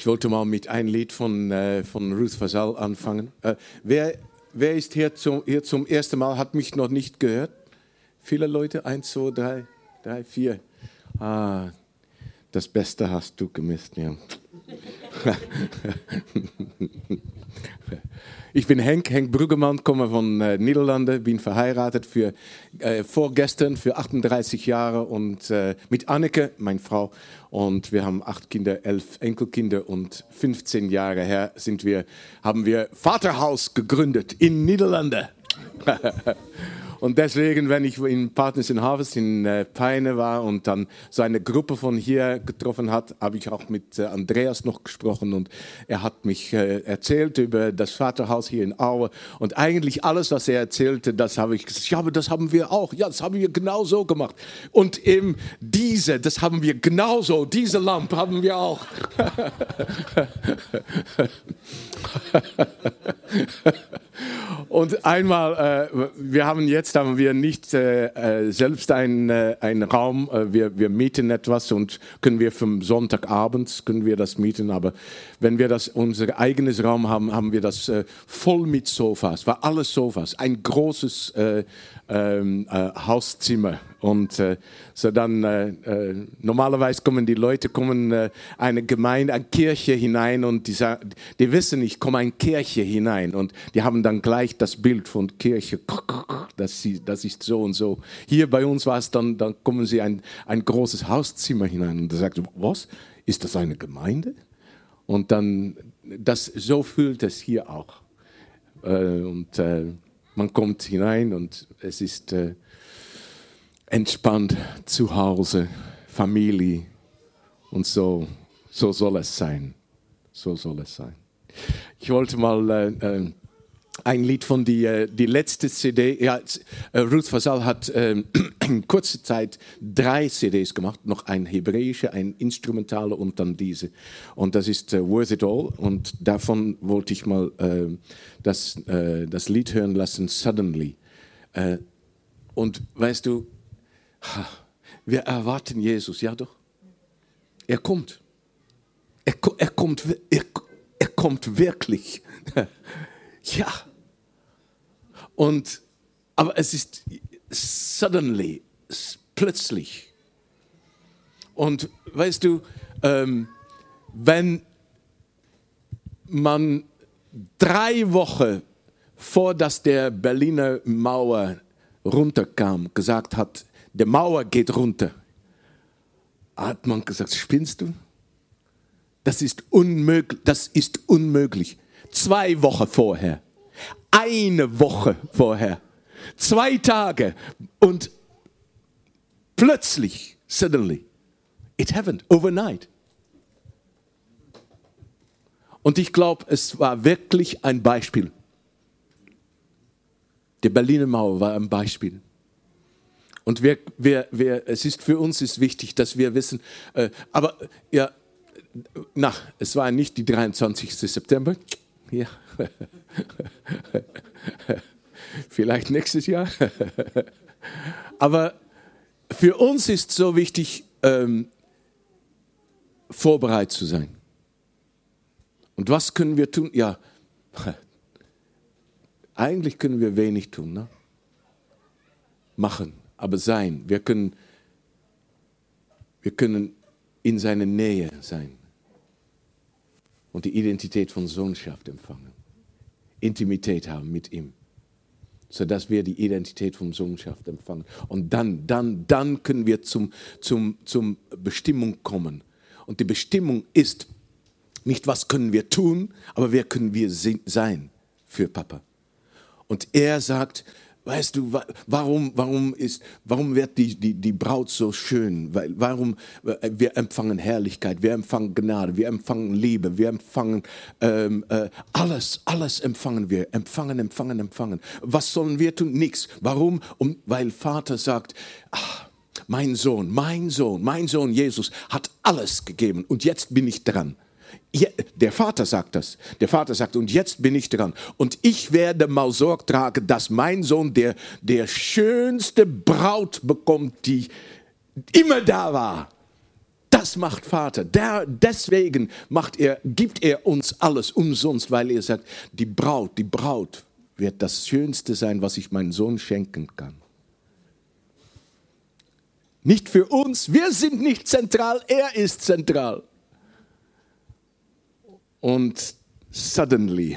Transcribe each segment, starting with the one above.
Ich wollte mal mit einem Lied von, äh, von Ruth Fasal anfangen. Äh, wer, wer ist hier zum, hier zum ersten Mal, hat mich noch nicht gehört? Viele Leute? Eins, zwei, drei, drei, vier. Ah, das Beste hast du gemisst, ja. Ich bin Henk, Henk Brüggemann, komme von äh, Niederlande, bin verheiratet für äh, vorgestern für 38 Jahre und äh, mit Anneke, meine Frau, und wir haben acht Kinder, elf Enkelkinder und 15 Jahre her sind wir, haben wir Vaterhaus gegründet in Niederlande. Und deswegen, wenn ich in Partners in Harvest in äh, Peine war und dann so eine Gruppe von hier getroffen hat, habe ich auch mit äh, Andreas noch gesprochen und er hat mich äh, erzählt über das Vaterhaus hier in Aue und eigentlich alles, was er erzählte, das habe ich gesagt, ja, aber das haben wir auch, ja, das haben wir genau so gemacht. Und eben diese, das haben wir genauso, diese Lampe haben wir auch. Und einmal, äh, wir haben jetzt haben wir nicht äh, äh selbst einen, äh, einen Raum, äh, wir, wir mieten etwas und können wir vom Sonntagabend können wir das mieten, aber wenn wir das unser eigenes Raum haben, haben wir das äh, voll mit Sofas, war alles Sofas, ein großes ähm, Hauszimmer und äh, so dann, äh, äh, normalerweise kommen die Leute, kommen äh, eine Gemeinde, eine Kirche hinein und die, sagen, die wissen, ich komme eine Kirche hinein und die haben dann gleich das Bild von Kirche, das, das ist so und so. Hier bei uns war es dann, dann kommen sie ein, ein großes Hauszimmer hinein und da sagt, was, ist das eine Gemeinde? Und dann, das, so fühlt es hier auch. Äh, und äh, man kommt hinein und es ist äh, entspannt zu Hause, Familie und so, so soll es sein. So soll es sein. Ich wollte mal ein Lied von die, äh, die letzte CD. Ja, äh, Ruth Fasal hat in kurzer Zeit drei CDs gemacht, noch ein hebräische, ein instrumentale und dann diese. Und das ist äh, Worth It All. Und davon wollte ich mal äh, das, das Lied hören lassen, Suddenly. und weißt du, wir erwarten Jesus, ja doch. Er kommt. Er, er kommt, er, er kommt wirklich. ja. Und, aber es ist suddenly, plötzlich. Und weißt du, ähm, wenn man drei Wochen vor dass der Berliner Mauer runterkam, gesagt hat, die Mauer geht runter. Hat man gesagt, spinnst du? Das ist unmöglich. Das ist unmöglich. Zwei Wochen vorher, eine Woche vorher, zwei Tage und plötzlich, suddenly, it happened overnight. Und ich glaube, es war wirklich ein Beispiel. Die Berliner Mauer war ein Beispiel. Und wir, wir, wir, es ist für uns ist wichtig, dass wir wissen, äh, aber ja, na, es war nicht die 23. September. Ja. Vielleicht nächstes Jahr. aber für uns ist so wichtig, ähm, vorbereitet zu sein. Und was können wir tun? Ja, eigentlich können wir wenig tun. Ne? Machen aber sein. Wir können, wir können in seiner Nähe sein und die Identität von Sohnschaft empfangen. Intimität haben mit ihm, sodass wir die Identität von Sohnschaft empfangen. Und dann, dann, dann können wir zum, zum, zum Bestimmung kommen. Und die Bestimmung ist nicht, was können wir tun, aber wer können wir sein für Papa. Und er sagt, Weißt du, warum, warum, ist, warum wird die, die, die Braut so schön? Warum äh, wir empfangen Herrlichkeit, wir empfangen Gnade, wir empfangen Liebe, wir empfangen ähm, äh, alles, alles empfangen wir, empfangen, empfangen, empfangen. Was sollen wir tun? Nichts. Warum? Um, weil Vater sagt, ach, mein Sohn, mein Sohn, mein Sohn Jesus hat alles gegeben und jetzt bin ich dran. Der Vater sagt das. Der Vater sagt, und jetzt bin ich dran. Und ich werde mal Sorge tragen, dass mein Sohn der, der schönste Braut bekommt, die immer da war. Das macht Vater. Der, deswegen macht er, gibt er uns alles umsonst, weil er sagt, die Braut, die Braut wird das Schönste sein, was ich meinem Sohn schenken kann. Nicht für uns, wir sind nicht zentral, er ist zentral. Und suddenly,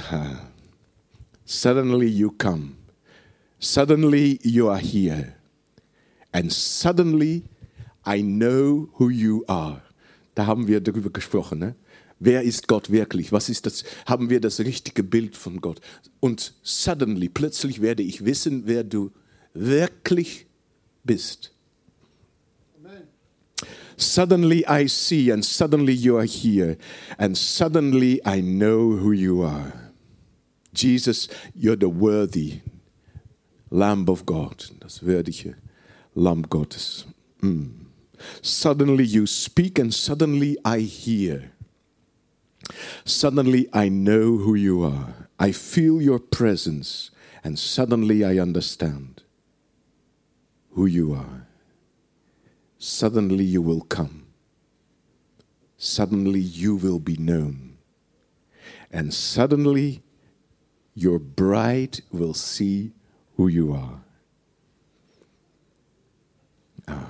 suddenly you come. Suddenly you are here. And suddenly I know who you are. Da haben wir darüber gesprochen. Ne? Wer ist Gott wirklich? Was ist das? Haben wir das richtige Bild von Gott? Und suddenly, plötzlich werde ich wissen, wer du wirklich bist. Suddenly I see, and suddenly you are here, and suddenly I know who you are. Jesus, you're the worthy Lamb of God, das würdige Lamm Gottes. Mm. Suddenly you speak, and suddenly I hear. Suddenly I know who you are. I feel your presence, and suddenly I understand who you are. Suddenly you will come. Suddenly you will be known. And suddenly your bride will see who you are. Ah,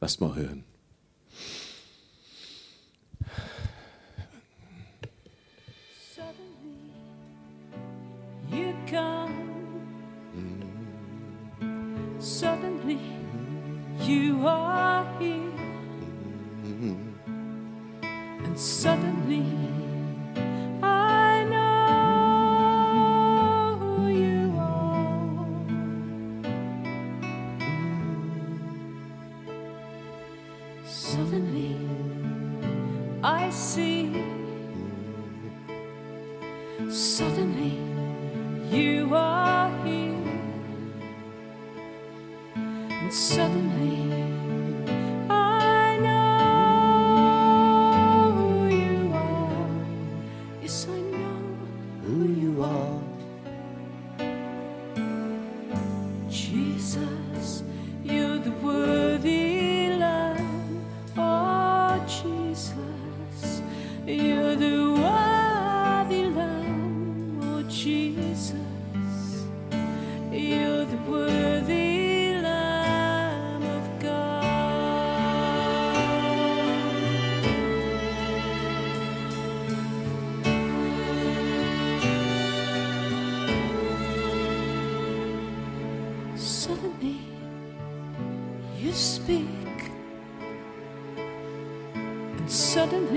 lass mal hören. Suddenly you come. Suddenly you are here. And suddenly I know you are. Suddenly I see. Suddenly, you are here, suddenly, speak, and suddenly,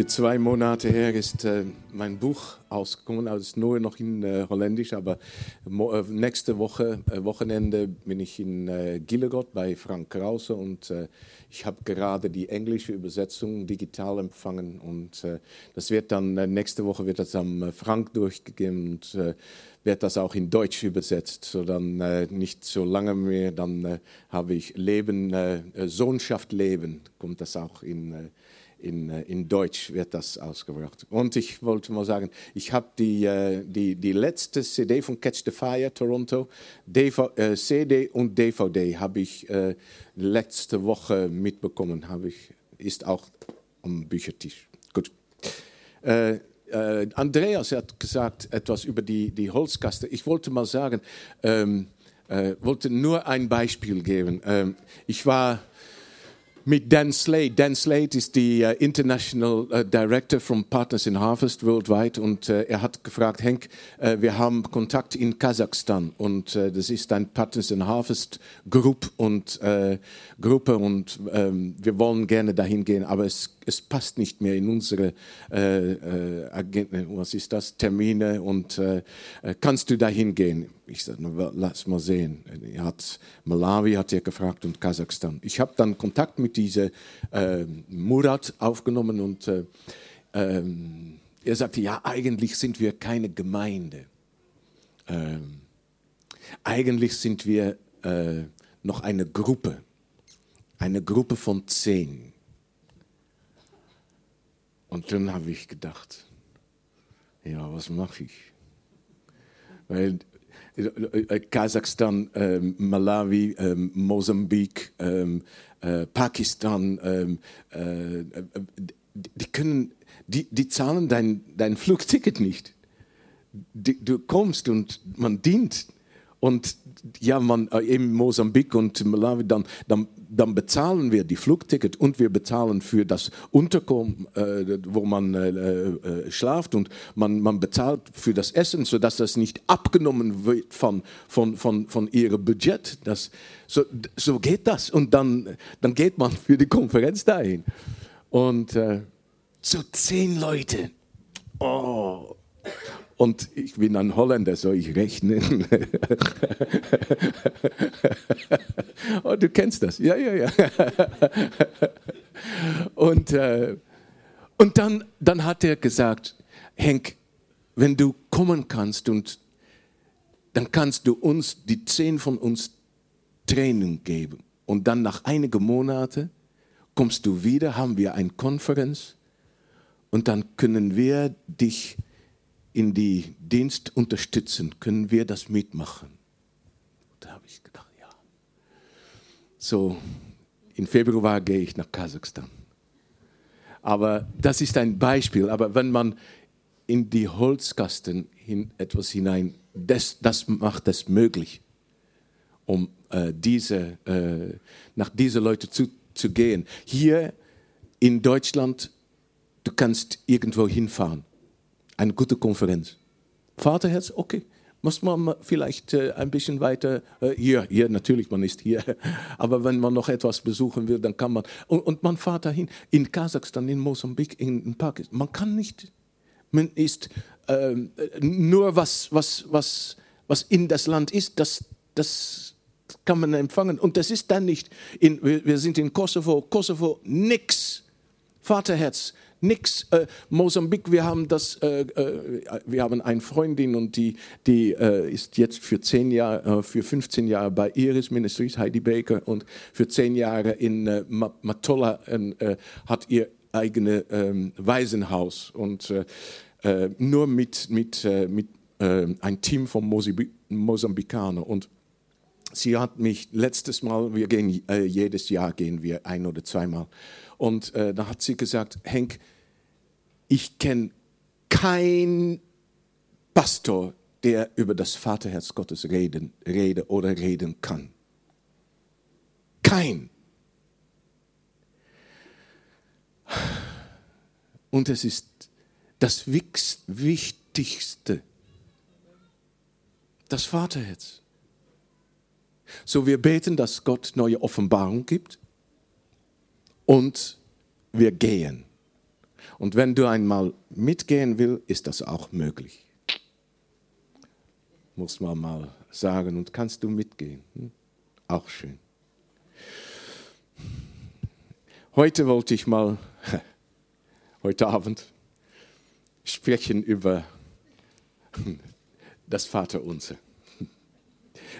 Für zwei Monate her ist äh, mein Buch ausgekommen, also nur noch in äh, Holländisch, aber äh, nächste Woche, äh, Wochenende bin ich in äh, Gillegott bei Frank Krause und äh, ich habe gerade die englische Übersetzung digital empfangen und äh, das wird dann, nächste Woche wird das am Frank durchgegeben und wird das auch in Deutsch übersetzt, so dann nicht so lange mehr, dann habe ich Leben, Sohnschaft Leben, kommt das auch in, in, äh, in Deutsch wird das ausgebracht. Und ich wollte mal sagen, ich habe die, äh, die, die letzte CD von Catch the Fire Toronto, DV, äh, CD und DVD habe ich äh, letzte Woche mitbekommen, ich, ist auch am Büchertisch. Gut. Äh, äh, Andreas hat gesagt etwas über die, die Holzkaste. Ich wollte mal sagen, ähm, äh, wollte nur ein Beispiel geben. Ähm, ich war mit Dan Slade. Dan Slade ist die äh, International äh, Director from Partners in Harvest worldwide und äh, er hat gefragt, Henk, wir haben Kontakt in Kasachstan und das ist ein Partners in Harvest Group und Gruppe und ähm, wir wollen gerne dahin gehen, aber es, es passt nicht mehr in unsere äh, äh, Agenten, was ist das, Termine und äh, äh, kannst du dahin gehen? Ich sagte, lass mal sehen. Er hat Malawi hat er gefragt und Kasachstan. Ich habe dann Kontakt mit dieser äh, Murat aufgenommen und äh, ähm, er sagte, ja, eigentlich sind wir keine Gemeinde. Ähm, eigentlich sind wir äh, noch eine Gruppe, eine Gruppe von zehn. Und dann habe ich gedacht, ja, was mache ich? Weil äh, Kasachstan, ähm, Malawi, ähm, Mosambik, ähm, äh, Pakistan, ähm, äh, äh, die, können, die, die zahlen dein, dein Flugticket nicht. Die, du kommst und man dient. Und ja, man, äh, eben Mosambik und Malawi, dann, dann, dann bezahlen wir die Flugticket und wir bezahlen für das Unterkommen, äh, wo man äh, äh, schlaft und man, man bezahlt für das Essen, sodass das nicht abgenommen wird von, von, von, von ihrem Budget. Das, so, so geht das. Und dann, dann geht man für die Konferenz dahin. Und äh, so zehn Leute. Oh. Und ich bin ein Holländer, soll ich rechnen? oh, du kennst das. Ja, ja, ja. und äh, und dann, dann hat er gesagt, Henk, wenn du kommen kannst und dann kannst du uns, die zehn von uns, Training geben. Und dann nach einigen Monaten kommst du wieder, haben wir eine Konferenz und dann können wir dich in die Dienst unterstützen, können wir das mitmachen. Da habe ich gedacht, ja. So, im Februar gehe ich nach Kasachstan. Aber das ist ein Beispiel. Aber wenn man in die Holzkasten hin, etwas hinein, das, das macht es möglich, um äh, diese, äh, nach diese Leute zu, zu gehen. Hier in Deutschland, du kannst irgendwo hinfahren. Eine gute Konferenz. Vaterherz, okay. Muss man vielleicht äh, ein bisschen weiter, äh, hier, hier natürlich, man ist hier, aber wenn man noch etwas besuchen will, dann kann man, und, und man fährt dahin, in Kasachstan, in Mosambik, in, Pakistan, man kann nicht, man ist ähm, nur was, was, was, was in das Land ist, das, das kann man empfangen. Und das ist dann nicht, in, wir sind in Kosovo, Kosovo, nix. Vaterherz, nix. Äh, Mosambik, wir haben das, äh, äh, wir haben eine Freundin und die, die äh, ist jetzt für zehn Jahre, äh, für 15 Jahre bei Iris Ministries, Heidi Baker, und für zehn Jahre in Matola hat ihr eigenes ähm, Waisenhaus und nur mit, mit, mit ein Team von Mosambik Mosambikaner und sie hat mich letztes Mal, wir gehen äh, jedes Jahr gehen wir ein oder zweimal, und äh, da hat sie gesagt, Henk, ich kenne keinen Pastor, der über das Vaterherz Gottes reden, rede oder reden kann. Kein. Und es ist das Wichtigste, das Vaterherz. So wir beten, dass Gott neue Offenbarung gibt und wir gehen. Und wenn du einmal mitgehen willst, ist das auch möglich. Muss man mal sagen, und kannst du mitgehen? Hm? Auch schön. Heute wollte ich mal, heute Abend, sprechen über das Vaterunser.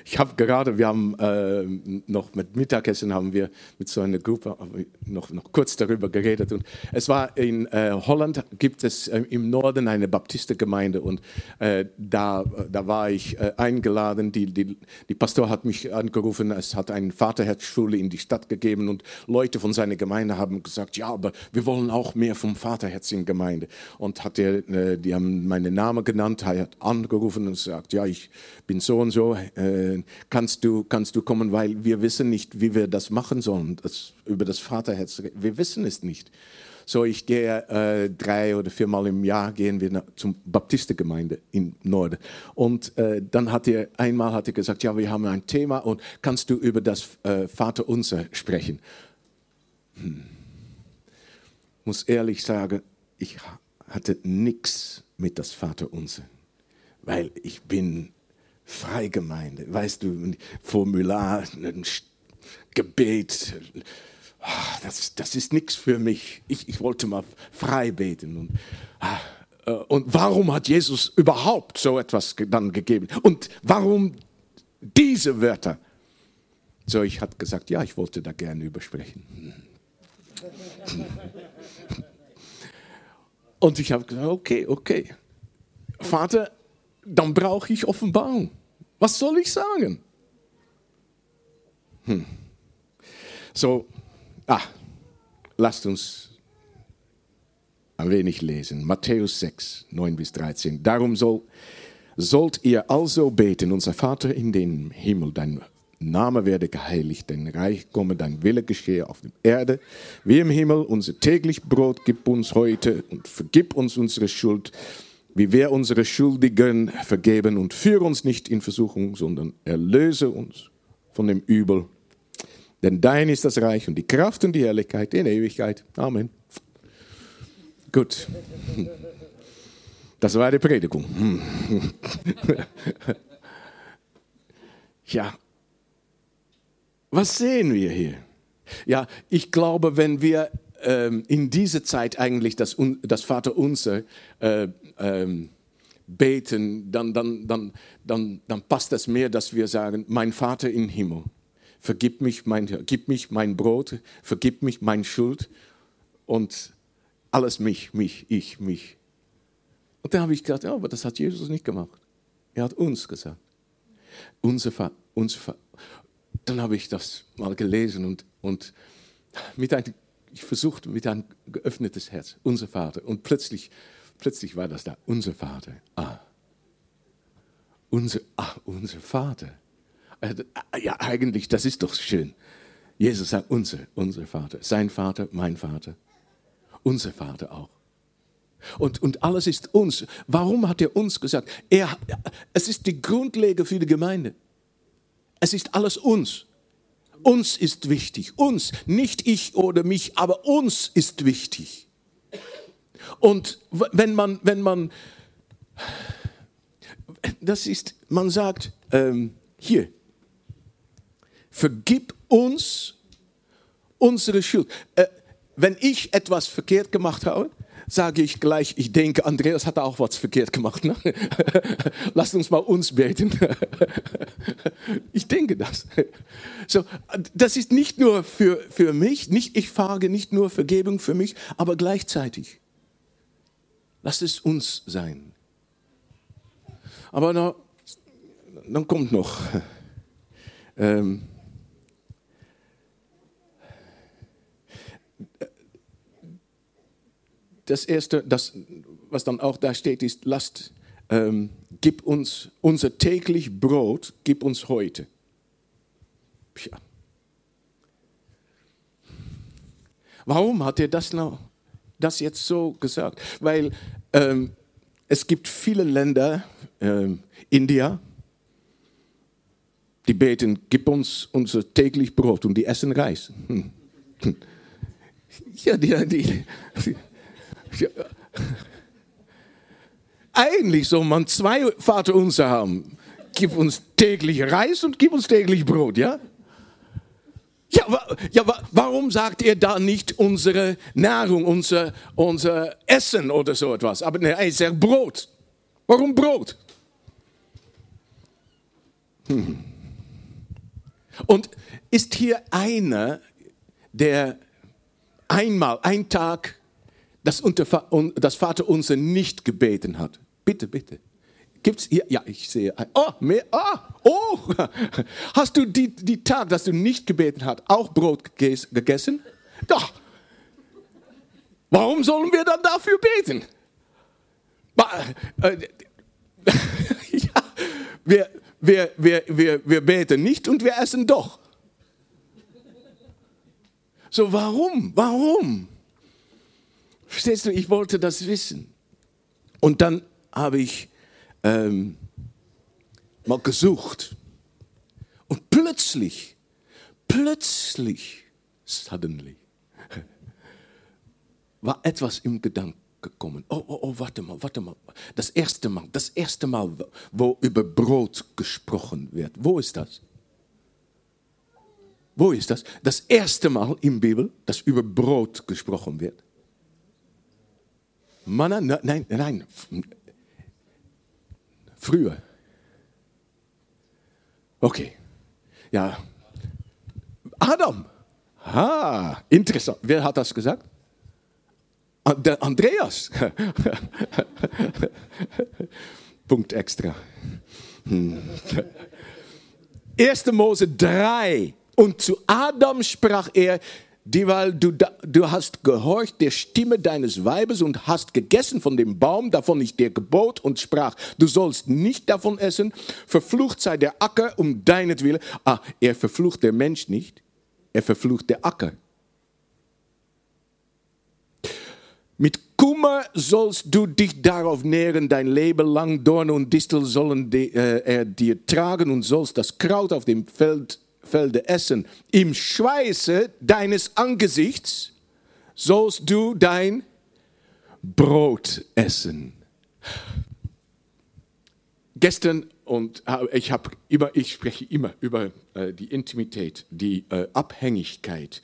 Ich habe gerade, wir haben äh, noch mit Mittagessen haben wir mit so einer Gruppe noch, noch kurz darüber geredet. Und es war in äh, Holland gibt es äh, im Norden eine Baptistengemeinde. Und äh, da, da war ich äh, eingeladen. Die, die, die Pastor hat mich angerufen, es hat eine Vaterherzschule in die Stadt gegeben. Und Leute von seiner Gemeinde haben gesagt, ja, aber wir wollen auch mehr vom Vaterherz in Gemeinde. Und hat er, äh, die haben meinen Namen genannt, er hat angerufen und gesagt, ja, ich bin so und so kannst, du, kannst du kommen, weil wir wissen nicht, wie wir das machen sollen, das, über das Vaterherz. Wir wissen es nicht. So, ich gehe äh, drei oder viermal im Jahr gehen wir zum Baptistengemeinde im Norden. Und äh, dann hat er einmal hat er gesagt, ja, wir haben ein Thema und kannst du über das äh, Vaterunser sprechen? Hm. Muss ehrlich sagen, ich hatte nichts mit das Vaterunser, weil ich bin Freigemeinde, weißt du, Formular, ein Gebet, ah, das, das ist nichts für mich. Ich, ich wollte mal frei beten. Und, ah, äh, und warum hat Jesus überhaupt so etwas dann gegeben? Und warum diese Wörter? So, ich hatte gesagt, ja, ich wollte da gerne übersprechen. Und ich habe gesagt, okay, okay. Vater, dann brauche ich Offenbarung. Was soll ich sagen? Hm. So, ah, lasst uns ein wenig lesen. Matthäus 6, 9 bis 13. Darum soll, sollt ihr also beten, unser Vater in den Himmel, dein Name werde geheiligt, dein Reich komme, dein Wille geschehe auf der Erde, wie im Himmel. Unser täglich Brot gib uns heute und vergib uns unsere Schuld, wie wir unsere Schuldigen vergeben und führe uns nicht in Versuchung, sondern erlöse uns von dem Übel. Denn dein ist das Reich und die Kraft und die Herrlichkeit in Ewigkeit. Amen. Gut. Das war die Predigung. Ja. Was sehen wir hier? Ja, ich glaube, wenn wir ähm, in dieser Zeit eigentlich das, das Vaterunser äh, ähm, beten, dann, dann, dann, dann, dann passt es mehr, dass wir sagen, mein Vater im Himmel, vergib mich mein, gib mich mein Brot, vergib mich meine Schuld und alles mich, mich, ich, mich. Und dann habe ich gedacht, ja, aber das hat Jesus nicht gemacht. Er hat uns gesagt. Unser Vater, unser Vater. Dann habe ich das mal gelesen und, und mit einem, ich versuchte mit einem geöffnetes Herz, unser Vater. Und plötzlich, plötzlich war das da, unser Vater. Ah, unser, ah, unser Vater. Äh, ja, eigentlich, das ist doch schön. Jesus sagt, unser, unser Vater. Sein Vater, mein Vater. Unser Vater auch. Und, und alles ist uns. Warum hat er uns gesagt? Er, es ist die Grundlage für die Gemeinde. Es ist alles uns. Uns ist wichtig. Uns. Nicht ich oder mich, aber uns ist wichtig. Und wenn man, wenn man, das ist, man sagt, ähm, hier, vergib uns unsere Schuld. Äh, wenn ich etwas verkehrt gemacht habe, sage ich gleich, ich denke, Andreas hat auch was verkehrt gemacht. Ne? Lasst uns mal uns beten. ich denke das. So, das ist nicht nur für, für mich, nicht, ich frage nicht nur Vergebung für mich, aber gleichzeitig. Lass es uns sein. Aber na, dann kommt noch. Ähm, das Erste, das, was dann auch da steht, ist, lasst, ähm, gib uns unser täglich Brot, gib uns heute. Tja. Warum hat er das, noch, das jetzt so gesagt? Weil ähm, es gibt viele Länder, ähm, India, die beten, gib uns unser täglich Brot und die essen Reis. Hm. Ja, die, die, die eigentlich soll man zwei Vaterunser haben. Gib uns täglich Reis und gib uns täglich Brot, ja? Ja, ja wa warum sagt er da nicht unsere Nahrung, unser, unser Essen oder so etwas? Aber ne, er sagt Brot. Warum Brot? Hm. Und ist hier einer, der einmal, ein Tag das, das Vaterunser nicht gebeten hat. Bitte, bitte. Gibt's hier? Ja, ich sehe. Ein. Oh, mehr. Ah, oh. Hast du die, die Tag, dass du nicht gebeten hast, auch Brot gegessen? Doch. Warum sollen wir dann dafür beten? Äh, ja, wir, wir, wir, wir, wir beten nicht und wir essen doch. So, warum? Warum? Verstehst du, ich wollte das wissen. Und dann habe ich ähm, mal gesucht. Und plötzlich, plötzlich, suddenly, war etwas im Gedanken gekommen. Oh, oh, oh, warte mal, warte mal. Das erste Mal, das erste Mal, wo über Brot gesprochen wird. Wo ist das? Wo ist das? Das erste Mal in der Bibel, dass über Brot gesprochen wird. Manna, nein, nein, früher. Okay, ja. Adam. Ah, interessant. Wer hat das gesagt? Der Andreas. Punkt extra. 1. Hm. Mose 3. Und zu Adam sprach er, dieweil du, du hast gehorcht der Stimme deines Weibes und hast gegessen von dem Baum, davon ich dir gebot und sprach, du sollst nicht davon essen, verflucht sei der Acker um deinetwillen. Ah, er verflucht der Mensch nicht, er verflucht der Acker. Mit Kummer sollst du dich darauf nähren, dein Leben lang. Dorn und Distel sollen die, äh, er dir tragen und sollst das Kraut auf dem Feld Felde essen. Im Schweiße deines Angesichts sollst du dein Brot essen. Gestern und hab- ich, hab immer, ich spreche immer über äh, die Intimität, die äh, Abhängigkeit.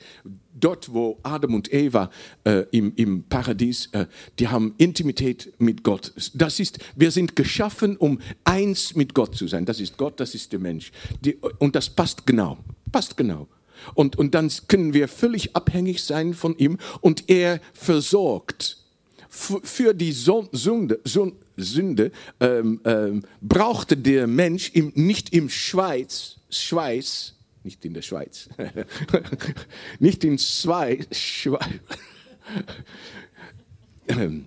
Dort, wo Adam und Eva äh, im, im Paradies, äh, die haben Intimität mit Gott. Das ist, wir sind geschaffen, um eins mit Gott zu sein. Das ist Gott, das ist der Mensch. Die, und das passt genau, passt genau. Und, und dann können wir völlig abhängig sein von ihm und er versorgt für die Sünde, Sünde ähm, ähm, brauchte der Mensch im, nicht im Schweiz, Schweiß, nicht in der Schweiz, nicht in Schweiz, Schweiz ähm,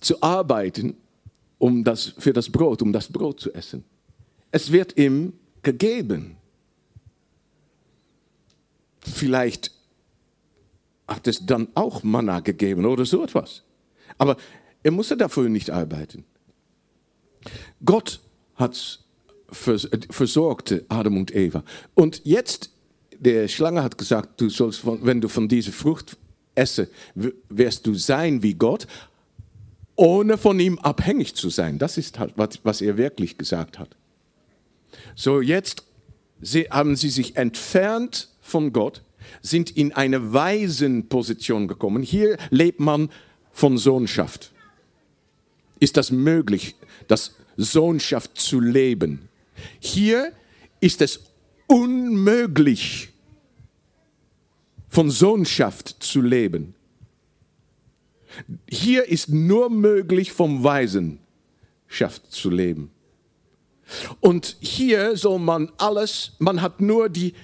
zu arbeiten, um das, für das Brot, um das Brot zu essen. Es wird ihm gegeben. Vielleicht hat es dann auch Manna gegeben oder so etwas. Aber er musste dafür nicht arbeiten. Gott hat vers versorgte Adam und Eva. Und jetzt, der Schlange hat gesagt, du sollst von, wenn du von dieser Frucht esse, wirst du sein wie Gott, ohne von ihm abhängig zu sein. Das ist halt, was, was er wirklich gesagt hat. So, jetzt haben sie sich entfernt von Gott, sind in eine Waisenposition gekommen. Hier lebt man von Sohnschaft. Ist das möglich, das Sohnschaft zu leben? Hier ist es unmöglich, von Sohnschaft zu leben. Hier ist nur möglich, vom Waisenschaft zu leben. Und hier soll man alles, man hat nur die,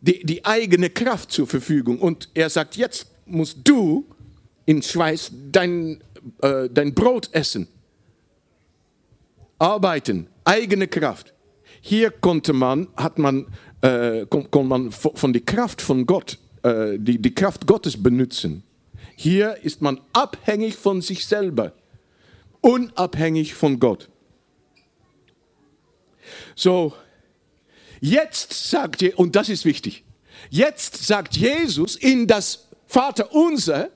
die, die eigene Kraft zur Verfügung. Und er sagt, jetzt musst du in Schweiß dein, äh, dein Brot essen. Arbeiten, eigene Kraft. Hier konnte man, hat man, äh, kon, kon man von der Kraft von Gott, äh, die, die Kraft Gottes benutzen. Hier ist man abhängig von sich selber, unabhängig von Gott. So, jetzt sagt ihr, und das ist wichtig, jetzt sagt Jesus in das Vater unser,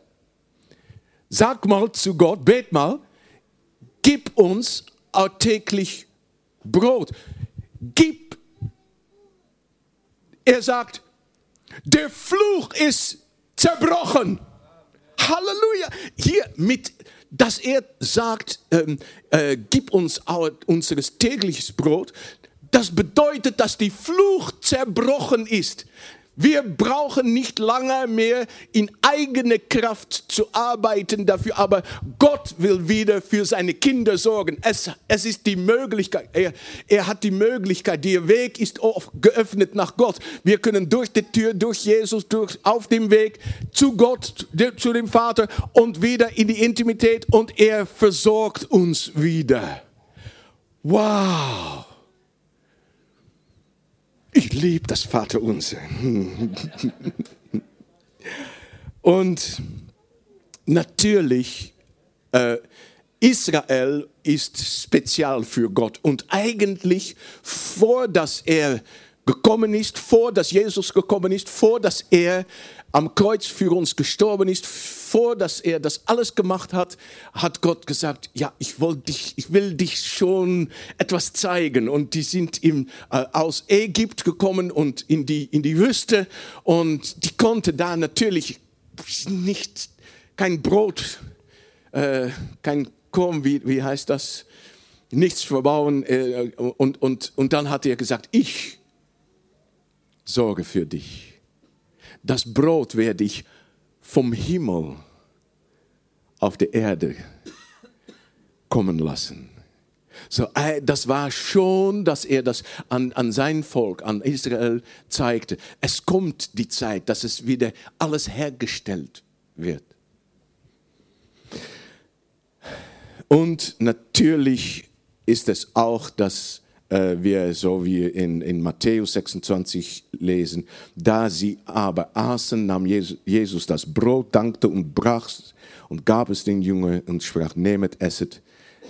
sag mal zu Gott, bet mal, gib uns alltäglich Brot. Gib. Er sagt, der Fluch ist zerbrochen. Halleluja. Hier mit, dass er sagt, ähm, äh, gib uns unseres tägliches Brot, das bedeutet, dass die Fluch zerbrochen ist. Wir brauchen nicht lange mehr in eigene Kraft zu arbeiten dafür, aber Gott will wieder für seine Kinder sorgen. Es, es ist die Möglichkeit, er, er hat die Möglichkeit, der Weg ist geöffnet nach Gott. Wir können durch die Tür, durch Jesus, durch, auf dem Weg zu Gott, zu dem Vater und wieder in die Intimität und er versorgt uns wieder. Wow! Ich liebe das Vaterunser. Und natürlich, äh, Israel ist spezial für Gott. Und eigentlich, vor dass er gekommen ist, vor dass Jesus gekommen ist, vor dass er am Kreuz für uns gestorben ist, vor dass er das alles gemacht hat, hat Gott gesagt, ja, ich will dich, ich will dich schon etwas zeigen. Und die sind im, äh, aus Ägypten gekommen und in die, in die Wüste und die konnte da natürlich nicht, kein Brot, äh, kein Korn, wie, wie heißt das? Nichts verbauen. Äh, und, und, und dann hat er gesagt, ich sorge für dich. Das Brot werde ich vom Himmel auf die Erde kommen lassen. So, äh, das war schon, dass er das an, an sein Volk, an Israel zeigte. Es kommt die Zeit, dass es wieder alles hergestellt wird. Und natürlich ist es auch, dass äh, wir, so wie in, in Matthäus 26 lesen, da sie aber aßen, nahm Jesus, Jesus das Brot, dankte und brach und gab es den Jüngern und sprach, nehmet, esset,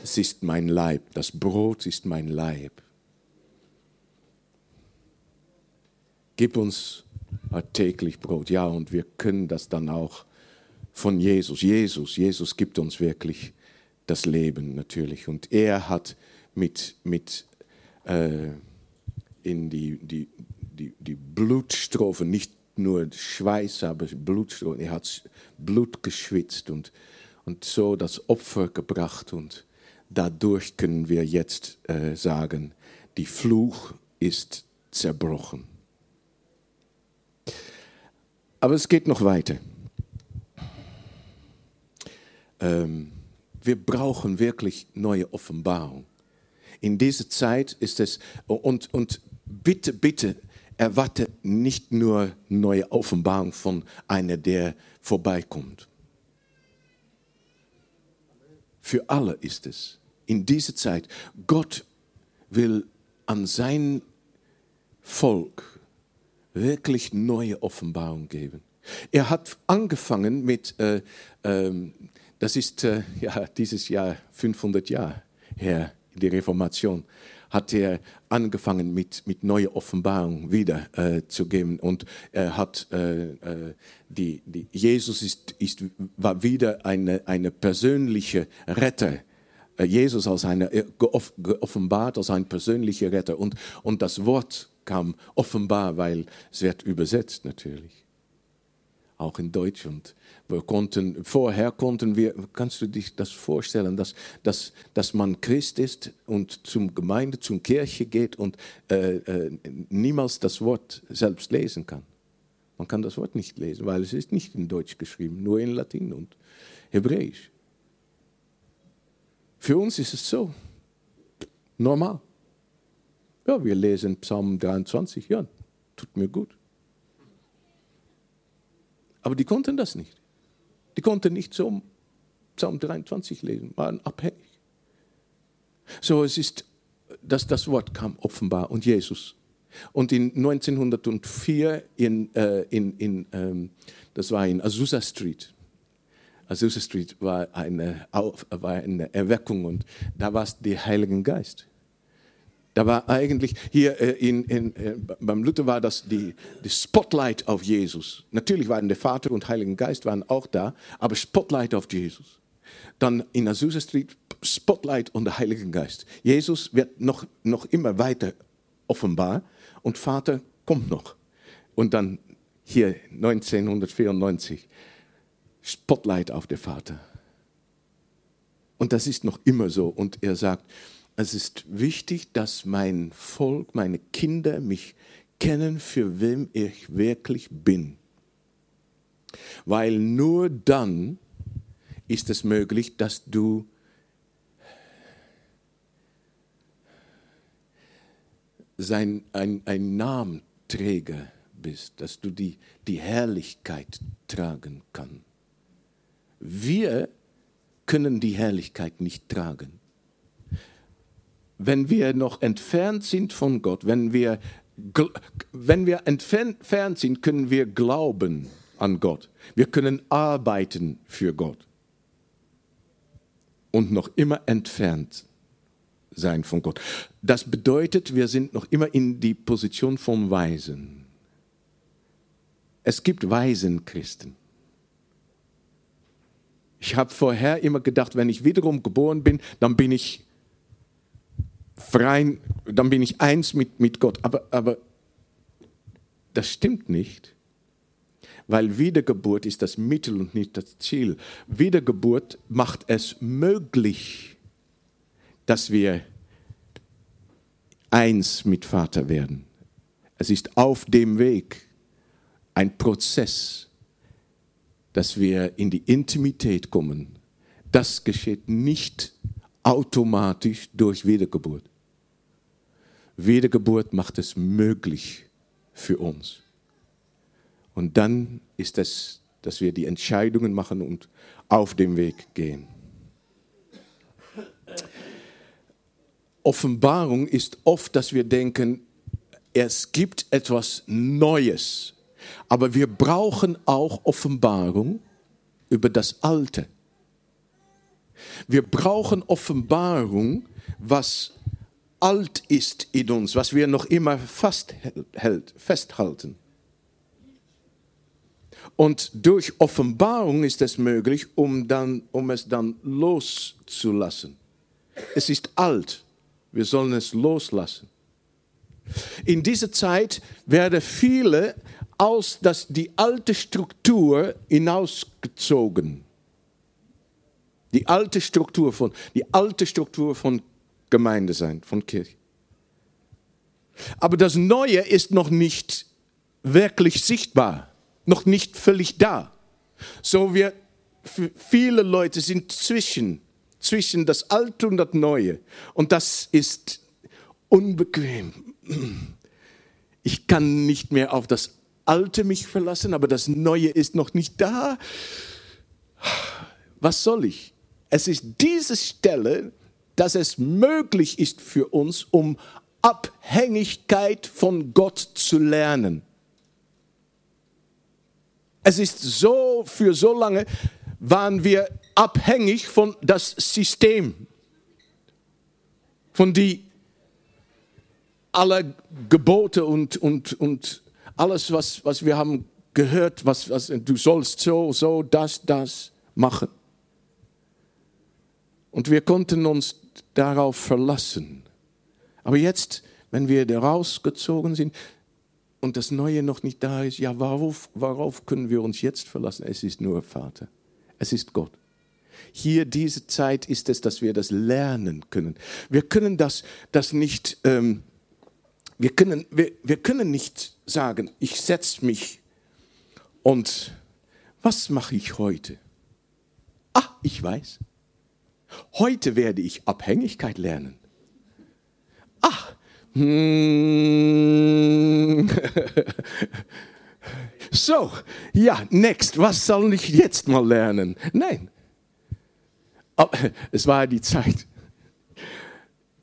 es ist mein Leib, das Brot ist mein Leib. Gib uns täglich Brot, ja, und wir können das dann auch von Jesus. Jesus, Jesus gibt uns wirklich das Leben natürlich. Und er hat mit, mit äh, in die, die, die, die Blutstrophen, nicht nur Schweiß, aber Blutstrophen. Er hat Blut geschwitzt und, und so das Opfer gebracht. Und dadurch können wir jetzt äh, sagen, die Fluch ist zerbrochen. Aber es geht noch weiter. Ähm, wir brauchen wirklich neue Offenbarung. In dieser Zeit ist es, und, und bitte, bitte, erwarte nicht nur neue Offenbarung von einer, der vorbeikommt. Für alle ist es. In dieser Zeit, Gott will an sein Volk wirklich neue Offenbarung geben. Er hat angefangen mit, äh, ähm, das ist äh, ja dieses Jahr 500 Jahre her, die Reformation, hat er angefangen mit, mit neue Offenbarung wieder äh, zu geben. Und er hat, äh, äh, die, die, Jesus ist, ist, war wieder eine, eine persönliche Retter. Äh, Jesus als eine, äh, geoffenbart als ein persönlicher Retter. Und, und das Wort kam offenbar, weil es wird übersetzt natürlich. Auch in Deutsch. Und wir konnten, vorher konnten wir, kannst du dich das vorstellen, dass, dass, dass man Christ ist und zum Gemeinde, zum Kirche geht und äh, äh, niemals das Wort selbst lesen kann. Man kann das Wort nicht lesen, weil es ist nicht in Deutsch geschrieben, nur in Latin und Hebräisch. Für uns ist es so normal. Ja, wir lesen Psalm 23, ja, tut mir gut. Aber die konnten das nicht. Die konnten nicht so Psalm 23 lesen, waren abhängig. So, es ist, dass das Wort kam offenbar und Jesus. Und in 1904 in, äh, in, in ähm, das war in Azusa Street. Azusa Street war eine, war eine Erweckung und da war es der Heilige Geist. Da war eigentlich hier äh, in, in, äh, beim Luther war das die, die Spotlight auf Jesus. Natürlich waren der Vater und Heiligen Geist waren auch da, aber Spotlight auf Jesus. Dann in Azusa Street Spotlight und der Heilige Geist. Jesus wird noch, noch immer weiter offenbar und Vater kommt noch. Und dann hier 1994 Spotlight auf den Vater. Und das ist noch immer so. Und er sagt, es ist wichtig, dass mein Volk, meine Kinder mich kennen, für wem ich wirklich bin. Weil nur dann ist es möglich, dass du sein, ein, ein Namenträger bist, dass du die, die Herrlichkeit tragen kannst. Wir können die Herrlichkeit nicht tragen wenn wir noch entfernt sind von Gott, wenn wir, wenn wir entfernt sind, können wir glauben an Gott. Wir können arbeiten für Gott. Und noch immer entfernt sein von Gott. Das bedeutet, wir sind noch immer in die Position von Weisen. Es gibt weisen Christen. Ich habe vorher immer gedacht, wenn ich wiederum geboren bin, dann bin ich frei, dann bin ich eins mit, mit Gott. Aber, aber das stimmt nicht, weil Wiedergeburt ist das Mittel und nicht das Ziel. Wiedergeburt macht es möglich, dass wir eins mit Vater werden. Es ist auf dem Weg ein Prozess, dass wir in die Intimität kommen. Das geschieht nicht automatisch durch Wiedergeburt. Wiedergeburt macht es möglich für uns. Und dann ist es, dass wir die Entscheidungen machen und auf dem Weg gehen. Offenbarung ist oft, dass wir denken, es gibt etwas Neues. Aber wir brauchen auch Offenbarung über das Alte. Wir brauchen Offenbarung, was alt ist in uns, was wir noch immer festhalten. Und durch Offenbarung ist es möglich, um, dann, um es dann loszulassen. Es ist alt, Wir sollen es loslassen. In dieser Zeit werden viele aus das, die alte Struktur hinausgezogen. Die alte Struktur von, die alte Struktur von Gemeinde sein, von Kirche. Aber das Neue ist noch nicht wirklich sichtbar, noch nicht völlig da. So wir, viele Leute sind zwischen, zwischen das Alte und das Neue. Und das ist unbequem. Ich kann nicht mehr auf das Alte mich verlassen, aber das Neue ist noch nicht da. Was soll ich? Es ist diese Stelle, dass es möglich ist für uns, um Abhängigkeit von Gott zu lernen. Es ist so, für so lange waren wir abhängig von das System, von die alle Gebote und, und, und alles, was, was wir haben gehört, was, was, du sollst so, so, das, das machen. Und wir konnten uns darauf verlassen. Aber jetzt, wenn wir rausgezogen sind und das Neue noch nicht da ist, ja, worauf, worauf können wir uns jetzt verlassen? Es ist nur Vater. Es ist Gott. Hier diese Zeit ist es, dass wir das lernen können. Wir können das, das nicht, ähm, wir, können, wir, wir können nicht sagen, ich setze mich und was mache ich heute? Ah, ich weiß. Heute werde ich Abhängigkeit lernen. Ach, hm. so, ja, next, was soll ich jetzt mal lernen? Nein, es war die Zeit.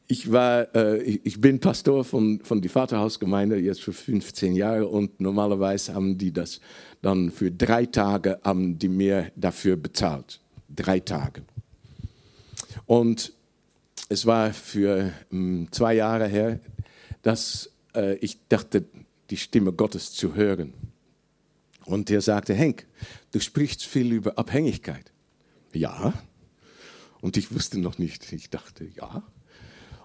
Ich, war, äh, ich bin Pastor von, von der Vaterhausgemeinde jetzt für 15 Jahre und normalerweise haben die das dann für drei Tage, haben die mir dafür bezahlt. Drei Tage. Und es war für um, zwei Jahre her, dass äh, ich dachte, die Stimme Gottes zu hören. Und er sagte, Henk, du sprichst viel über Abhängigkeit. Ja. Und ich wusste noch nicht, ich dachte, ja.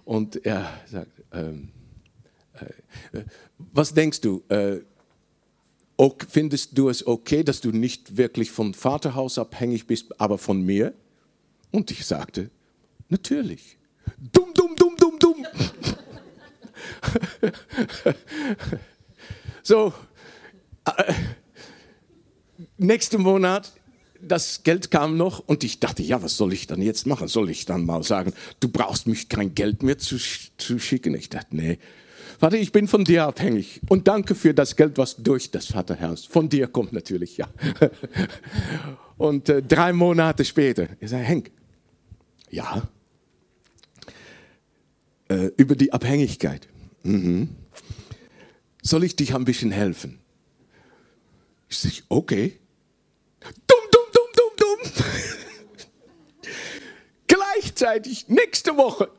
Und er sagt, ähm, äh, was denkst du, äh, findest du es okay, dass du nicht wirklich vom Vaterhaus abhängig bist, aber von mir? Und ich sagte, Natürlich. Dumm, dumm, dumm, dumm, dumm. so, äh, nächsten Monat, das Geld kam noch und ich dachte, ja, was soll ich dann jetzt machen? Soll ich dann mal sagen, du brauchst mich kein Geld mehr zu, zu schicken? Ich dachte, nee. Warte, ich bin von dir abhängig. Und danke für das Geld, was durch das Vaterhaus von dir kommt natürlich, ja. und äh, drei Monate später, ich sage, Henk, ja, äh, über die Abhängigkeit. Mhm. Soll ich dich ein bisschen helfen? Ich sage, okay. Dumm, dumm, dumm, dumm, dumm. Gleichzeitig nächste Woche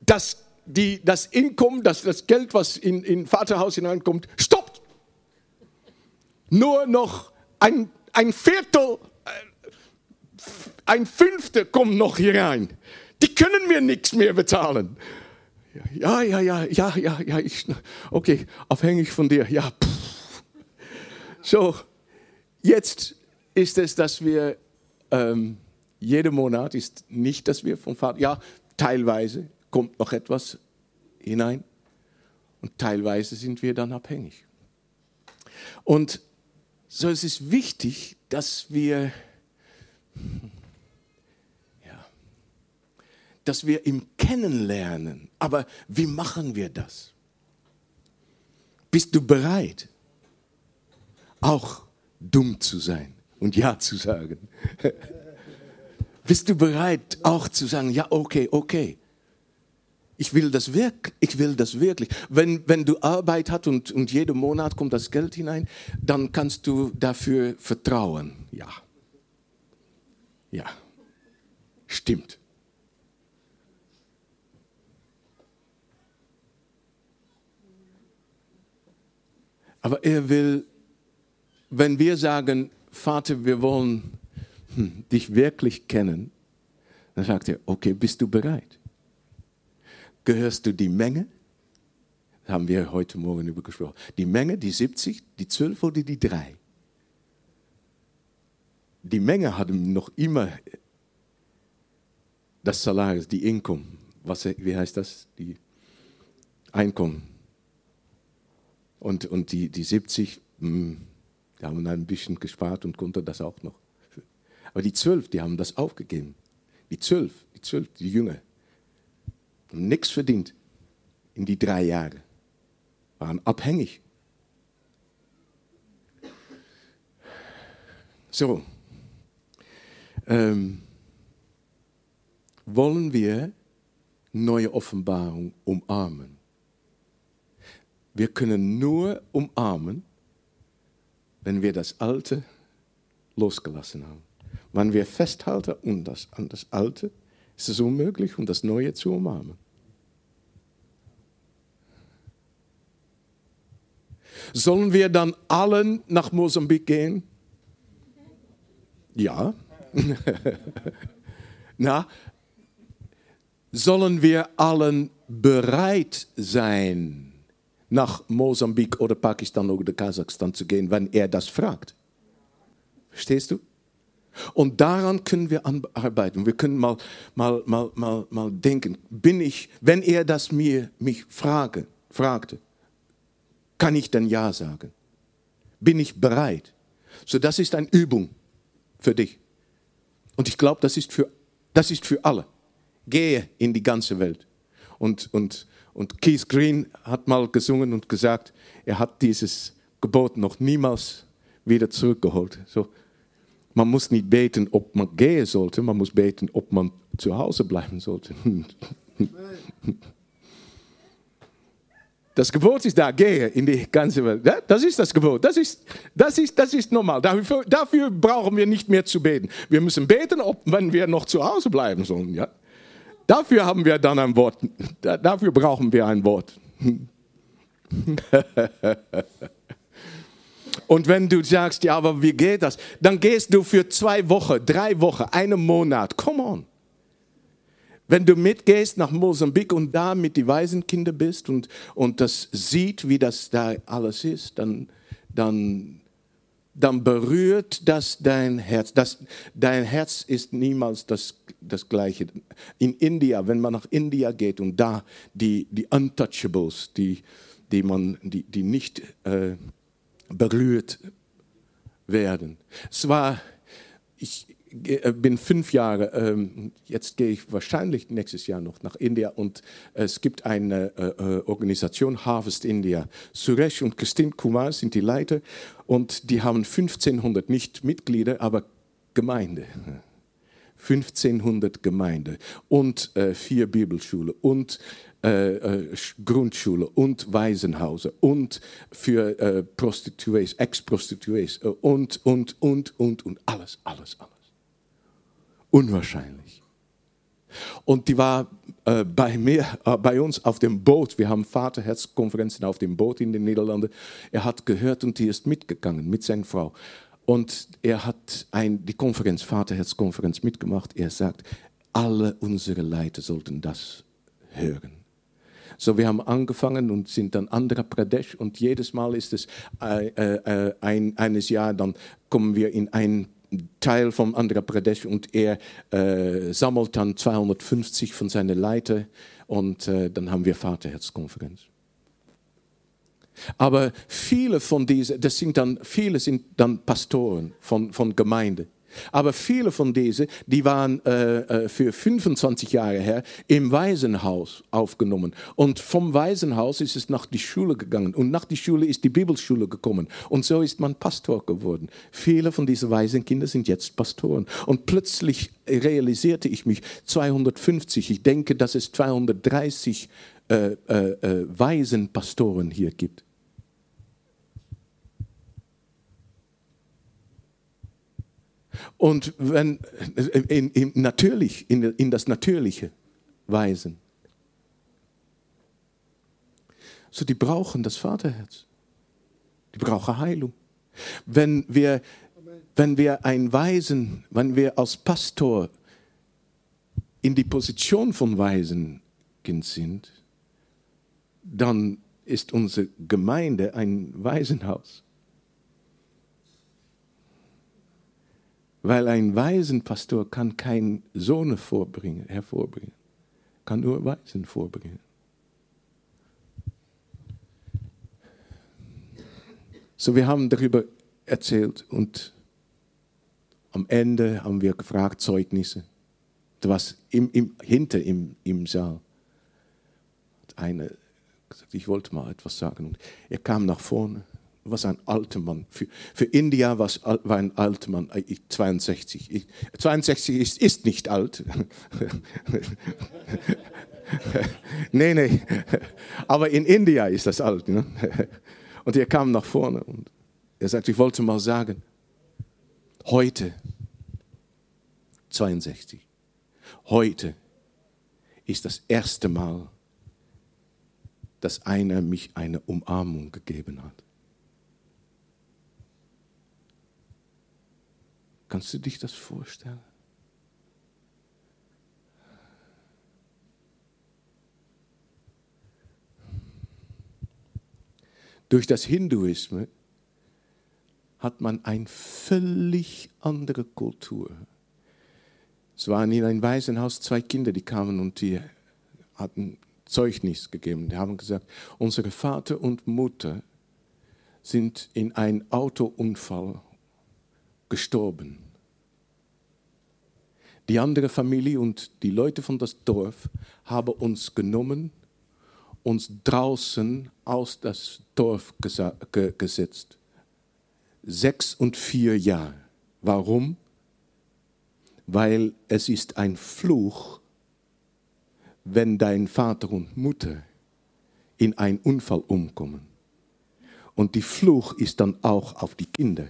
das, die, das Einkommen, das, das Geld, was in, in Vaterhaus hineinkommt, stoppt. Nur noch ein, ein Viertel, ein Fünftel kommt noch hier rein die können mir nichts mehr bezahlen. Ja, ja, ja, ja, ja, ja, ich, okay, abhängig von dir, ja. Pff. So, jetzt ist es, dass wir ähm, jeden Monat ist nicht, dass wir vom Vater, ja, teilweise kommt noch etwas hinein und teilweise sind wir dann abhängig. Und so es ist wichtig, dass wir dass wir ihn kennenlernen. Aber wie machen wir das? Bist du bereit, auch dumm zu sein und Ja zu sagen? Bist du bereit, auch zu sagen, ja, okay, okay. Ich will das wirklich, ich will das wirklich. Wenn, wenn du Arbeit hast und, und jeden Monat kommt das Geld hinein, dann kannst du dafür vertrauen. Ja. Ja. Stimmt. Aber er will, wenn wir sagen, Vater, wir wollen hm, dich wirklich kennen, dann sagt er, okay, bist du bereit? Gehörst du die Menge? Da haben wir heute Morgen über gesprochen. Die Menge, die 70, die 12 oder die 3? Die Menge hatten noch immer das Salaris, die Einkommen. Was, wie heißt das? Die Einkommen. Und, und die, die 70, mh, hm, die haben ein bisschen gespart und konnten das auch noch. Aber die 12, die haben das aufgegeben. Die 12, die 12, die Jünger, haben nichts verdient in die drei Jahre, waren abhängig. So, ähm, wollen wir neue Offenbarung umarmen? Wir können nur umarmen, wenn wir das Alte losgelassen haben. Wenn wir festhalten und das, an das Alte, ist es unmöglich, um das Neue zu umarmen. Sollen wir dann allen nach Mosambik gehen? Ja. Na, sollen wir allen bereit sein, nach Mosambik oder Pakistan oder Kasachstan zu gehen, wenn er das fragt? Verstehst du? Und daran können wir arbeiten. Wir können mal, mal, mal, mal, mal denken, bin ich, wenn er das mir, mich frage, fragte, kann ich dann Ja sagen? Bin ich bereit? So, das ist eine Übung für dich. Und ich glaube, das, ist für, das ist für alle. Gehe in die ganze Welt. Und, und, und Keith Green hat mal gesungen und gesagt, er hat dieses Gebot noch niemals wieder zurückgeholt. So, man muss nicht beten, ob man gehen sollte, man muss beten, ob man zu Hause bleiben sollte. Das Gebot ist da, gehe in die ganze Welt. Das ist das Gebot. Das ist, das ist, das ist normal. Dafür, dafür brauchen wir nicht mehr zu beten. Wir müssen beten, ob, wenn wir noch zu Hause bleiben sollen. Ja? Dafür haben wir dann ein Wort. Dafür brauchen wir ein Wort. Und wenn du sagst, ja, aber wie geht das? Dann gehst du für zwei Wochen, drei Wochen, einen Monat. Come on. Wenn du mitgehst nach Mosambik und da mit den Waisenkinder bist und, und das sieht, wie das da alles ist, dann, dann, dann berührt das dein Herz. Das, dein Herz ist niemals das, das gleiche. In India, wenn man nach India geht und da die, die Untouchables, die, die, man, die, die nicht äh, berührt werden. Es war, ich bin fünf Jahre, ähm, jetzt gehe ich wahrscheinlich nächstes Jahr noch nach India und es gibt eine äh, äh, Organisation, Harvest India. Suresh und Christine Kumar sind die Leiter und die haben 1500, nicht Mitglieder, aber Gemeinde. 1500 Gemeinde und äh, vier Bibelschulen und äh, äh, Grundschule und Waisenhäuser und für äh, Prostituees, Ex-Prostituees äh, und, und, und, und, und alles, alles, alles. Unwahrscheinlich. Und die war äh, bei mir, äh, bei uns auf dem Boot. Wir haben Vaterherzkonferenzen auf dem Boot in den Niederlanden. Er hat gehört und die ist mitgegangen mit seiner Frau. Und er hat ein, die Konferenz, Vaterherzkonferenz mitgemacht. Er sagt, alle unsere Leiter sollten das hören. So, wir haben angefangen und sind dann Andhra Pradesh und jedes Mal ist es äh, äh, ein, eines Jahr, dann kommen wir in ein Teil von Andhra Pradesh und er äh, sammelt dann 250 von seinen Leiter und äh, dann haben wir Vaterherzkonferenz. Aber viele von diesen, das sind dann, viele sind dann Pastoren von, von Gemeinden. Aber viele von diesen, die waren äh, äh für 25 Jahre her im Waisenhaus aufgenommen. Und vom Waisenhaus ist es nach die Schule gegangen. Und nach die Schule ist die Bibelschule gekommen. Und so ist man Pastor geworden. Viele von diesen Waisenkinder sind jetzt Pastoren. Und plötzlich realisierte ich mich, 250, ich denke, dass es 230 äh, äh, äh, Waisenpastoren hier gibt. Und wenn in, in, natürlich, in, in das Natürliche weisen. So, die brauchen das Vaterherz. Die brauchen Heilung. Wenn wir, wenn wir ein Weisen, wenn wir als Pastor in die Position von Weisen sind, dann ist unsere Gemeinde ein Waisenhaus. Weil ein Waisenpastor kann keinen Sohn vorbringen, hervorbringen, kann nur Waisen vorbringen. So, wir haben darüber erzählt und am Ende haben wir gefragt, Zeugnisse. Was im, im, hinter im, im Saal hat einer gesagt, ich wollte mal etwas sagen. Und er kam nach vorne, war ein alter Mann. Für, für India war ein alter Mann, 62. Ich, 62 ist, ist nicht alt. nee, nee. Aber in India ist das alt. Ne? Und er kam nach vorne und er sagte, ich wollte mal sagen, heute, 62, heute ist das erste Mal, dass einer mich eine Umarmung gegeben hat. Kannst du dich das vorstellen? Durch das Hinduismus hat man eine völlig andere Kultur. Es waren in einem Waisenhaus zwei Kinder, die kamen und die hatten Zeugnis gegeben. Die haben gesagt, unsere Vater und Mutter sind in einem Autounfall gestorben. Die andere Familie und die Leute von das Dorf haben uns genommen, uns draußen aus das Dorf gesetzt. Sechs und vier Jahre. Warum? Weil es ist ein Fluch, wenn dein Vater und Mutter in einen Unfall umkommen. Und die Fluch ist dann auch auf die Kinder.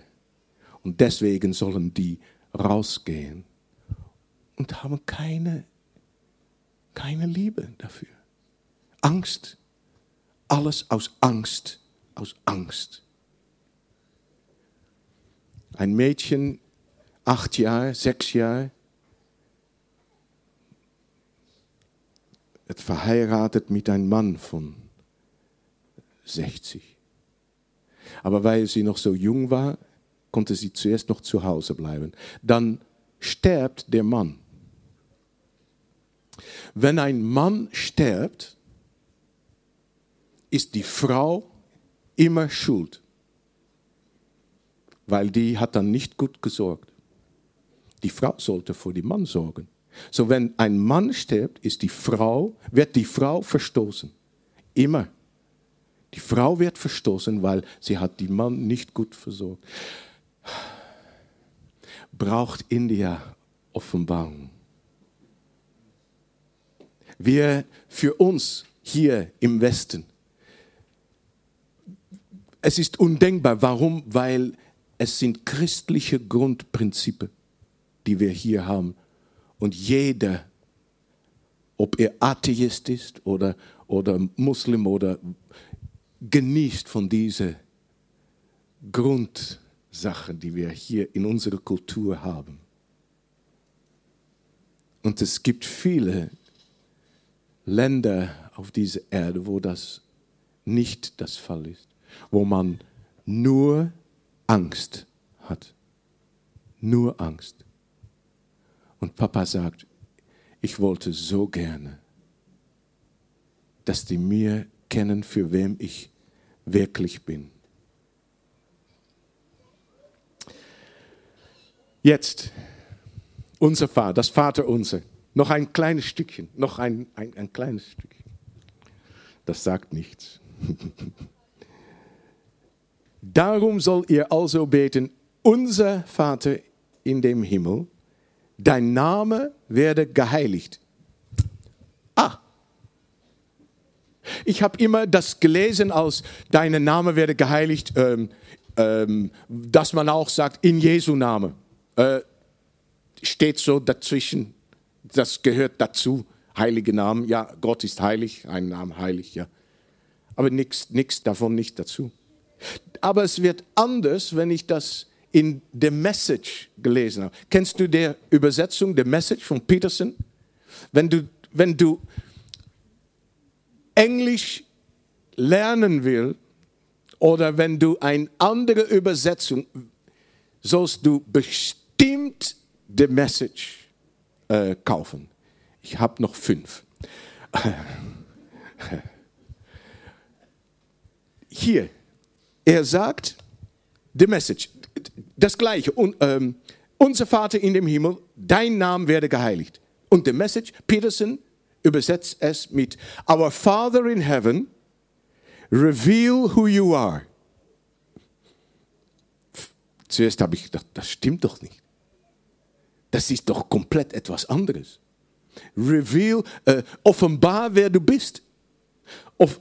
Und deswegen sollen die rausgehen und haben keine, keine Liebe dafür. Angst. Alles aus Angst, aus Angst. Ein Mädchen, acht Jahre, sechs Jahre, wird verheiratet mit einem Mann von 60. Aber weil sie noch so jung war, konnte sie zuerst noch zu Hause bleiben. Dann stirbt der Mann. Wenn ein Mann stirbt, ist die Frau immer schuld, weil die hat dann nicht gut gesorgt. Die Frau sollte vor dem Mann sorgen. So wenn ein Mann stirbt, ist die Frau, wird die Frau verstoßen. Immer. Die Frau wird verstoßen, weil sie hat die Mann nicht gut versorgt. Braucht India Offenbarung. Wir für uns hier im Westen. Es ist undenkbar. Warum? Weil es sind christliche Grundprinzipien, die wir hier haben und jeder, ob er Atheist ist oder, oder Muslim oder genießt von diesen Grundsachen, die wir hier in unserer Kultur haben. Und es gibt viele Länder auf dieser Erde, wo das nicht das Fall ist, wo man nur Angst hat. Nur Angst. Und Papa sagt, ich wollte so gerne, dass die mir kennen, für wem ich wirklich bin. Jetzt, unser Vater, das Vater unser. Noch ein kleines Stückchen, noch ein, ein, ein kleines Stückchen. Das sagt nichts. Darum soll ihr also beten, unser Vater in dem Himmel, dein Name werde geheiligt. Ah, ich habe immer das gelesen als, dein Name werde geheiligt, ähm, ähm, dass man auch sagt, in Jesu Name. Äh, steht so dazwischen, das gehört dazu, heilige Namen. Ja, Gott ist heilig, ein Name heilig, ja. Aber nichts davon nicht dazu. Aber es wird anders, wenn ich das in The Message gelesen habe. Kennst du die Übersetzung, The Message von Peterson? Wenn du, wenn du Englisch lernen will oder wenn du eine andere Übersetzung, sollst du bestimmt die Message äh, kaufen. Ich habe noch fünf. Hier, er sagt, the message, das gleiche. Und, ähm, unser Vater in dem Himmel, dein Name werde geheiligt. Und the message, Peterson übersetzt es mit Our Father in heaven, reveal who you are. Zuerst habe ich gedacht, das stimmt doch nicht. Das ist doch komplett etwas anderes. Reveal, äh, offenbar wer du bist. Of,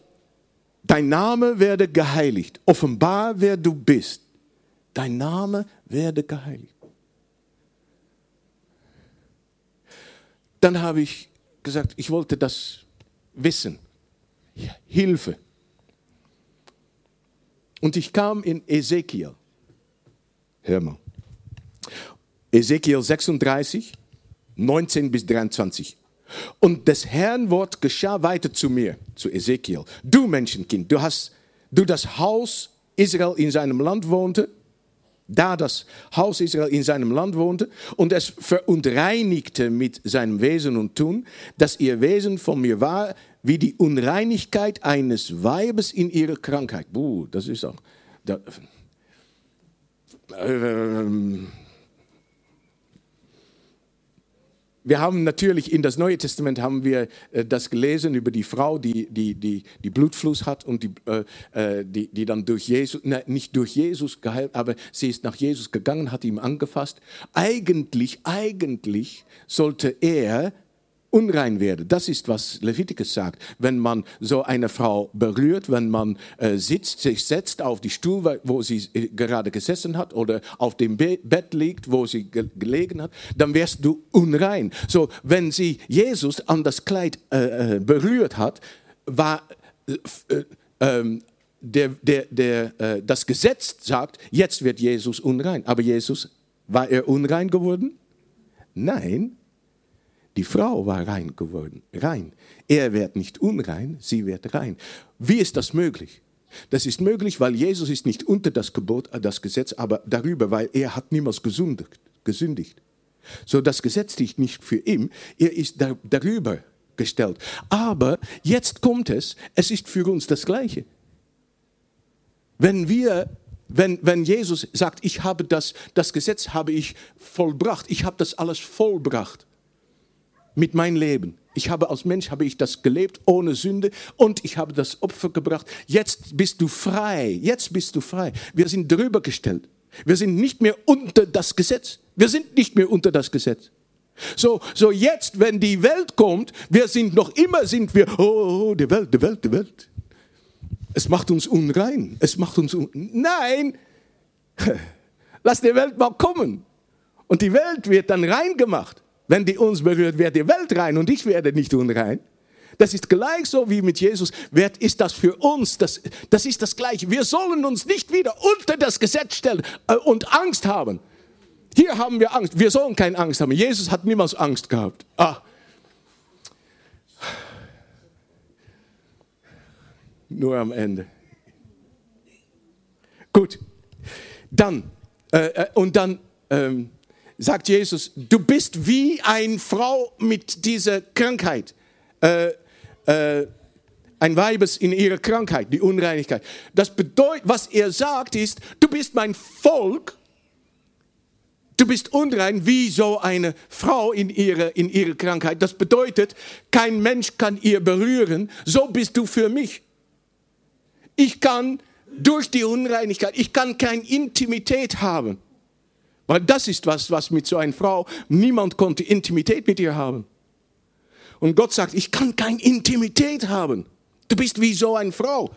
dein Name werde geheiligt. Offenbar wer du bist. Dein Name werde geheiligt. Dann habe ich gesagt, ich wollte das wissen. Hilfe. Und ich kam in Ezekiel. Hör mal. Ezekiel 36, 19 bis 23. Und des Herrn Wort geschah weiter zu mir, zu Ezekiel. Du Menschenkind, du hast, du das Haus Israel in seinem Land wohnte, da das Haus Israel in seinem Land wohnte und es verunreinigte mit seinem Wesen und Tun, dass ihr Wesen von mir war, wie die Unreinigkeit eines Weibes in ihrer Krankheit. Buh, das ist auch. Da, ähm, wir haben natürlich in das Neue Testament haben wir äh, das gelesen über die Frau, die, die, die, die Blutfluss hat und die, äh, äh die, die dann durch Jesus, ne, nicht durch Jesus geheilt, aber sie ist nach Jesus gegangen, hat ihm angefasst. Eigentlich, eigentlich sollte er unrein werde. Das ist, was Leviticus sagt. Wenn man so eine Frau berührt, wenn man äh, sitzt, sich setzt auf die Stuhl, wo sie äh, gerade gesessen hat, oder auf dem Be Bett liegt, wo sie ge gelegen hat, dann wärst du unrein. So, wenn sie Jesus an das Kleid äh, äh berührt hat, war äh, ähm, der, der, der, äh, das Gesetz sagt, jetzt wird Jesus unrein. Aber Jesus, war er unrein geworden? Nein, die Frau war rein geworden, rein. Er wird nicht unrein, sie wird rein. Wie ist das möglich? Das ist möglich, weil Jesus ist nicht unter das Gebot, äh, das Gesetz, aber darüber, weil er hat niemals gesündigt. gesündigt. So das Gesetz liegt nicht für ihn, er ist da, darüber gestellt. Aber jetzt kommt es, es ist für uns das Gleiche. Wenn wir wenn, wenn Jesus sagt, ich habe das, das Gesetz habe ich vollbracht, ich habe das alles vollbracht, mit meinem Leben. Ich habe als Mensch habe ich das gelebt ohne Sünde und ich habe das Opfer gebracht. Jetzt bist du frei. Jetzt bist du frei. Wir sind drüber gestellt. Wir sind nicht mehr unter das Gesetz. Wir sind nicht mehr unter das Gesetz. So, so jetzt, wenn die Welt kommt, wir sind noch immer, sind wir, oh, oh, oh die Welt, die Welt, die Welt. Es macht uns unrein. Es macht uns un Nein! Lass die Welt mal kommen. Und die Welt wird dann rein gemacht. Wenn die uns berührt, wird die Welt rein und ich werde nicht unrein. Das ist gleich so wie mit Jesus. Wer ist das für uns? Das, das ist das Gleiche. Wir sollen uns nicht wieder unter das Gesetz stellen äh, und Angst haben. Hier haben wir Angst. Wir sollen keine Angst haben. Jesus hat niemals Angst gehabt. Ah. Nur am Ende. Gut. Dann, äh, äh und dann, ähm, sagt Jesus, du bist wie eine Frau mit dieser Krankheit. Äh, äh, ein Weibes in ihrer Krankheit, die Unreinigkeit. Das bedeutet, was er sagt ist, du bist mein Volk, du bist unrein wie so eine Frau in ihrer, in ihrer Krankheit. Das bedeutet, kein Mensch kann ihr berühren, so bist du für mich. Ich kann durch die Unreinigkeit, ich kann keine Intimität haben. Weil das ist was, was mit so einer Frau, niemand konnte Intimität mit ihr haben. Und Gott sagt, ich kann keine Intimität haben. Du bist wie so eine Frau.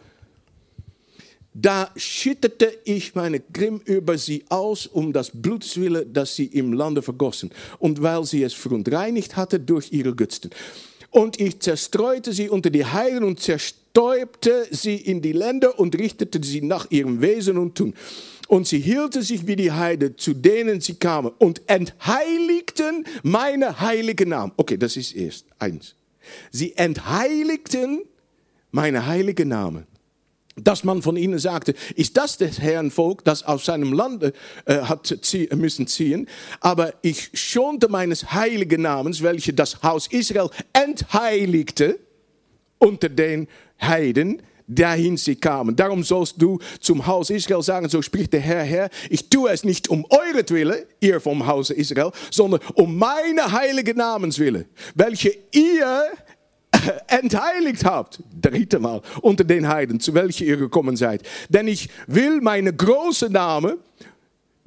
Da schüttete ich meine Grimm über sie aus, um das Blutswille, das sie im Lande vergossen, und weil sie es verunreinigt hatte durch ihre Götzen. Und ich zerstreute sie unter die Heiden und zerstäubte sie in die Länder und richtete sie nach ihrem Wesen und Tun. Und sie hielten sich wie die Heide, zu denen sie kamen, und entheiligten meine heilige Namen. Okay, das ist erst eins. Sie entheiligten meine heilige Name. Dass man von ihnen sagte, ist das des Herrn Volk, das aus seinem Lande äh, hat zie müssen ziehen? Aber ich schonte meines heiligen Namens, welche das Haus Israel entheiligte unter den Heiden, dahin sie kamen. Darum sollst du zum Haus Israel sagen, so spricht der Herr, Herr, ich tue es nicht um euretwille, ihr vom Hause Israel, sondern um meine heilige Namenswille, welche ihr entheiligt habt, dritte Mal, unter den Heiden, zu welchen ihr gekommen seid. Denn ich will meine große Name,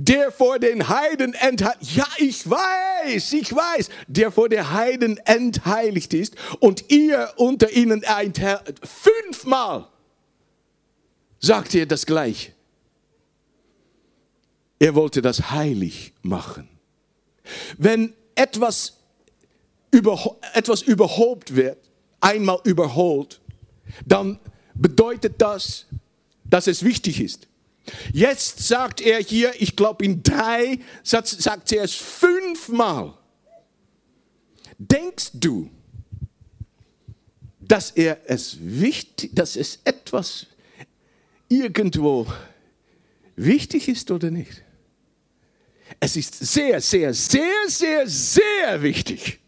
der vor den Heiden entheiligt, ja, ich weiß, ich weiß, der vor den Heiden entheiligt ist und ihr unter ihnen entheiligt, fünfmal sagt er das gleich. Er wollte das heilig machen. Wenn etwas, über, etwas überhaupt wird, einmal überholt, dann bedeutet das, dass es wichtig ist. Jetzt sagt er hier, ich glaube in drei, sagt er es fünfmal. Denkst du, dass er es wichtig, dass es etwas irgendwo wichtig ist oder nicht? Es ist sehr, sehr, sehr, sehr, sehr wichtig.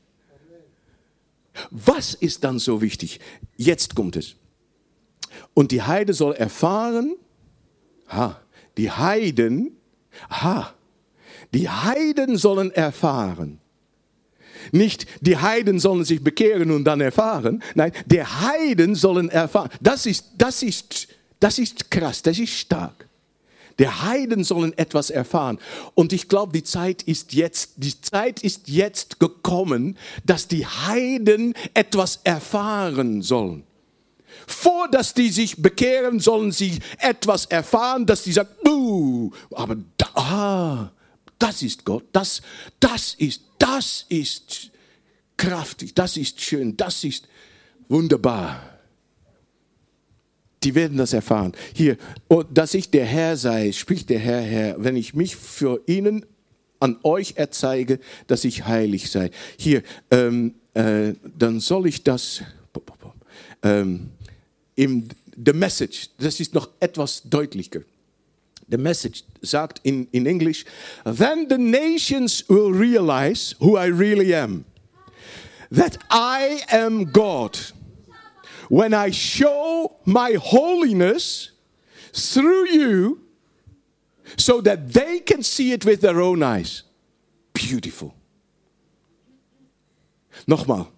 Was ist dann so wichtig? Jetzt kommt es. Und die Heide soll erfahren, ha, die Heiden, ha, die Heiden sollen erfahren. Nicht die Heiden sollen sich bekehren und dann erfahren. Nein, der Heiden sollen erfahren. Das ist, das ist das ist krass, das ist stark. Der Heiden sollen etwas erfahren. Und ich glaube, die Zeit ist jetzt, die Zeit ist jetzt gekommen, dass die Heiden etwas erfahren sollen. Vor dass die sich bekehren, sollen sie etwas erfahren, dass die sagen, uh, aber da, ah, das ist Gott, das, das ist, das ist kraftig, das ist schön, das ist wunderbar die werden das erfahren. Hier, oh, dass ich der Herr sei, spricht der Herr, Herr, wenn ich mich für ihnen an euch erzeige, dass ich heilig sei. Hier, ähm, äh, dann soll ich das ähm, im The Message, das ist noch etwas deutlicher. The Message sagt in, in English, then the nations will realize who I really am. That I am God when I show my holiness through you so that they can see it with their own eyes. Beautiful. Nochmal.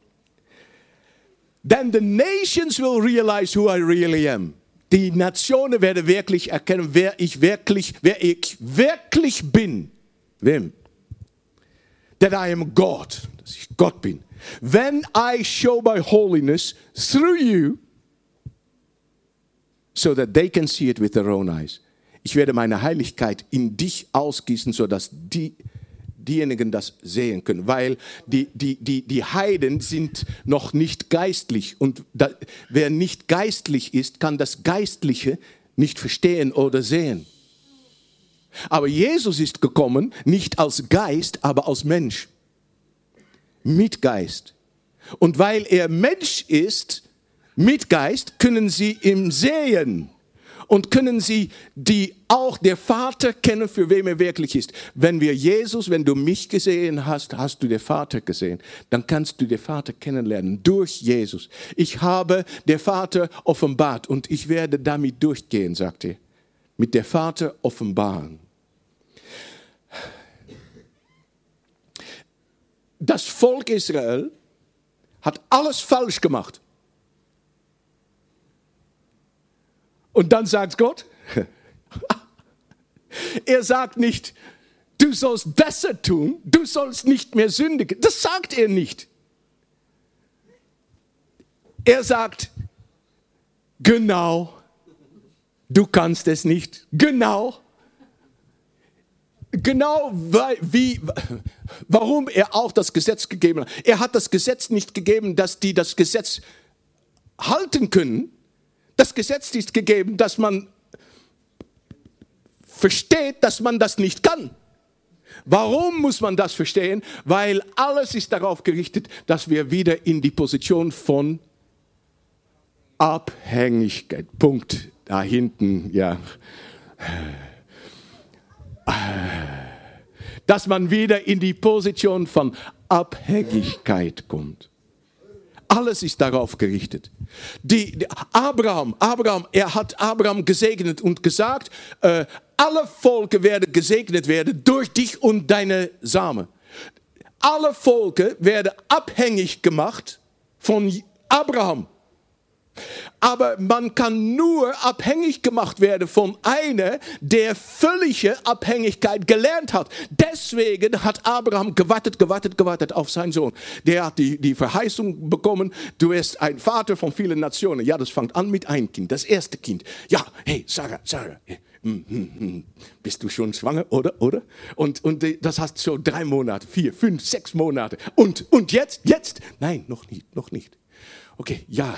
Then the nations will realize who I really am. Die Nationen werden wirklich erkennen, wer ich wirklich, wer ich wirklich bin. Wem? That I am God, dass ich Gott bin. When I show my holiness through you, so that they can see it with their own eyes. Ich werde meine Heiligkeit in dich ausgießen, sodass die, diejenigen das sehen können. Weil die, die, die, die Heiden sind noch nicht geistlich. Und da, wer nicht geistlich ist, kann das Geistliche nicht verstehen oder sehen. Aber Jesus ist gekommen, nicht als Geist, aber als Mensch mit Geist. Und weil er Mensch ist, mit Geist, können sie ihm sehen und können sie die auch der Vater kennen, für wem er wirklich ist. Wenn wir Jesus, wenn du mich gesehen hast, hast du den Vater gesehen. Dann kannst du den Vater kennenlernen durch Jesus. Ich habe der Vater offenbart und ich werde damit durchgehen, sagt er. Mit der Vater offenbaren. das Volk Israel hat alles falsch gemacht. Und dann sagt Gott, er sagt nicht, du sollst besser tun, du sollst nicht mehr sündigen. Das sagt er nicht. Er sagt, genau, du kannst es nicht. Genau, genau wie, warum er auch das Gesetz gegeben hat. Er hat das Gesetz nicht gegeben, dass die das Gesetz halten können. Das Gesetz ist gegeben, dass man versteht, dass man das nicht kann. Warum muss man das verstehen? Weil alles ist darauf gerichtet, dass wir wieder in die Position von Abhängigkeit. Punkt. Da hinten, ja. Dass man wieder in die Position von Abhängigkeit kommt. Alles ist darauf gerichtet. Die, die, Abraham, Abraham, er hat Abraham gesegnet und gesagt, äh, alle Volke werden gesegnet werden durch dich und deine Same. Alle Volke werden abhängig gemacht von Abraham. Aber man kann nur abhängig gemacht werden von einer, der völlige Abhängigkeit gelernt hat. Deswegen hat Abraham gewartet, gewartet, gewartet auf seinen Sohn. Der hat die, die Verheißung bekommen, du wirst ein Vater von vielen Nationen. Ja, das fängt an mit einem Kind, das erste Kind. Ja, hey, Sarah, Sarah, hm, hm, hm. bist du schon schwanger, oder? oder? Und, und das hast so drei Monate, vier, fünf, sechs Monate. Und, und jetzt, jetzt? Nein, noch nicht, noch nicht. Okay, ja,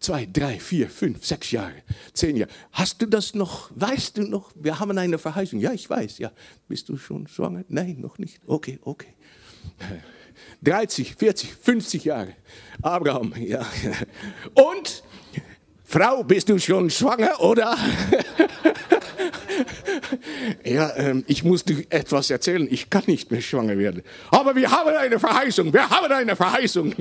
zwei, drei, vier, fünf, sechs Jahre, zehn Jahre. Hast du das noch? Weißt du noch? Wir haben eine Verheißung. Ja, ich weiß. Ja, bist du schon schwanger? Nein, noch nicht. Okay, okay. 30, 40, 50 Jahre. Abraham, ja. Und Frau, bist du schon schwanger, oder? ja, ähm, ich muss dir etwas erzählen. Ich kann nicht mehr schwanger werden. Aber wir haben eine Verheißung. Wir haben eine Verheißung.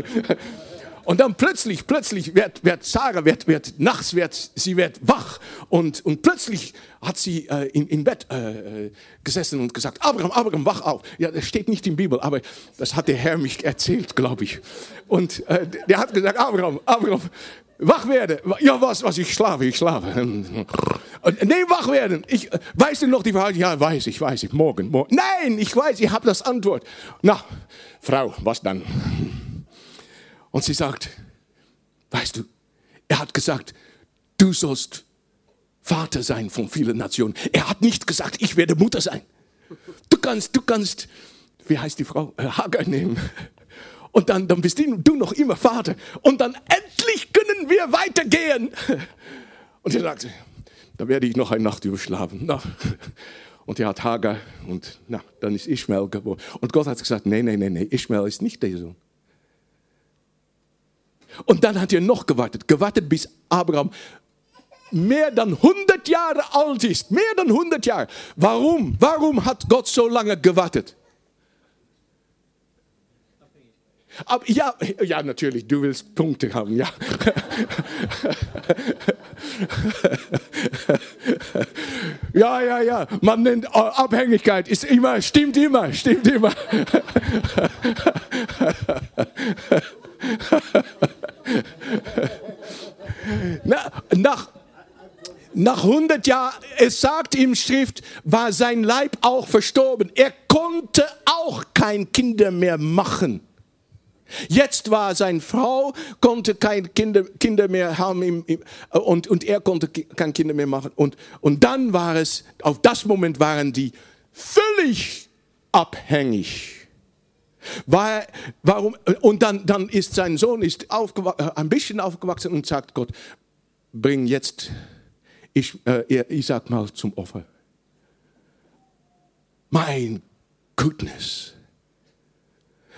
Und dann plötzlich, plötzlich wird, wird Sarah, wird, wird, nachts wird, sie wird wach und, und plötzlich hat sie äh, in, im Bett äh, gesessen und gesagt, Abraham, Abraham, wach auf. Ja, das steht nicht in der Bibel, aber das hat der Herr mich erzählt, glaube ich. Und äh, der hat gesagt, Abraham, Abraham, wach werden. Ja, was, was, ich schlafe, ich schlafe. Nee, wach werden. Ich, weißt noch die Wahrheit? Ja, weiß ich, weiß ich, morgen, morgen. Nein, ich weiß, ich habe das Antwort. Na, Frau, was dann? Und sie sagt, weißt du, er hat gesagt, du sollst Vater sein von vielen Nationen. Er hat nicht gesagt, ich werde Mutter sein. Du kannst, du kannst, wie heißt die Frau, äh, Hagar nehmen. Und dann, dann bist du noch immer Vater. Und dann endlich können wir weitergehen. Und er sagte, da werde ich noch eine Nacht überschlafen. Na. Und er hat Hagar und na, dann ist Ishmael geboren. Und Gott hat gesagt, nee, nee, nee, nee, Ishmael ist nicht der Sohn. Und dann hat er noch gewartet, gewartet, bis Abraham mehr dann 100 Jahre alt ist. Mehr dann 100 Jahre. Warum? Warum hat Gott so lange gewartet? Aber ja, ja, natürlich, du willst Punkte haben, ja. Ja, ja, ja, man nennt Abhängigkeit, ist immer, stimmt immer, stimmt immer. nach, nach 100 Jahren, es sagt im Schrift, war sein Leib auch verstorben. Er konnte auch kein Kinder mehr machen. Jetzt war seine Frau, konnte keine Kinder, Kinder mehr haben und, und er konnte keine Kinder mehr machen. Und, und dann war es, auf das Moment waren die völlig abhängig. War, warum, und dann, dann ist sein Sohn ist äh, ein bisschen aufgewachsen und sagt Gott, bring jetzt äh, Isaac mal zum Opfer. Mein Goodness.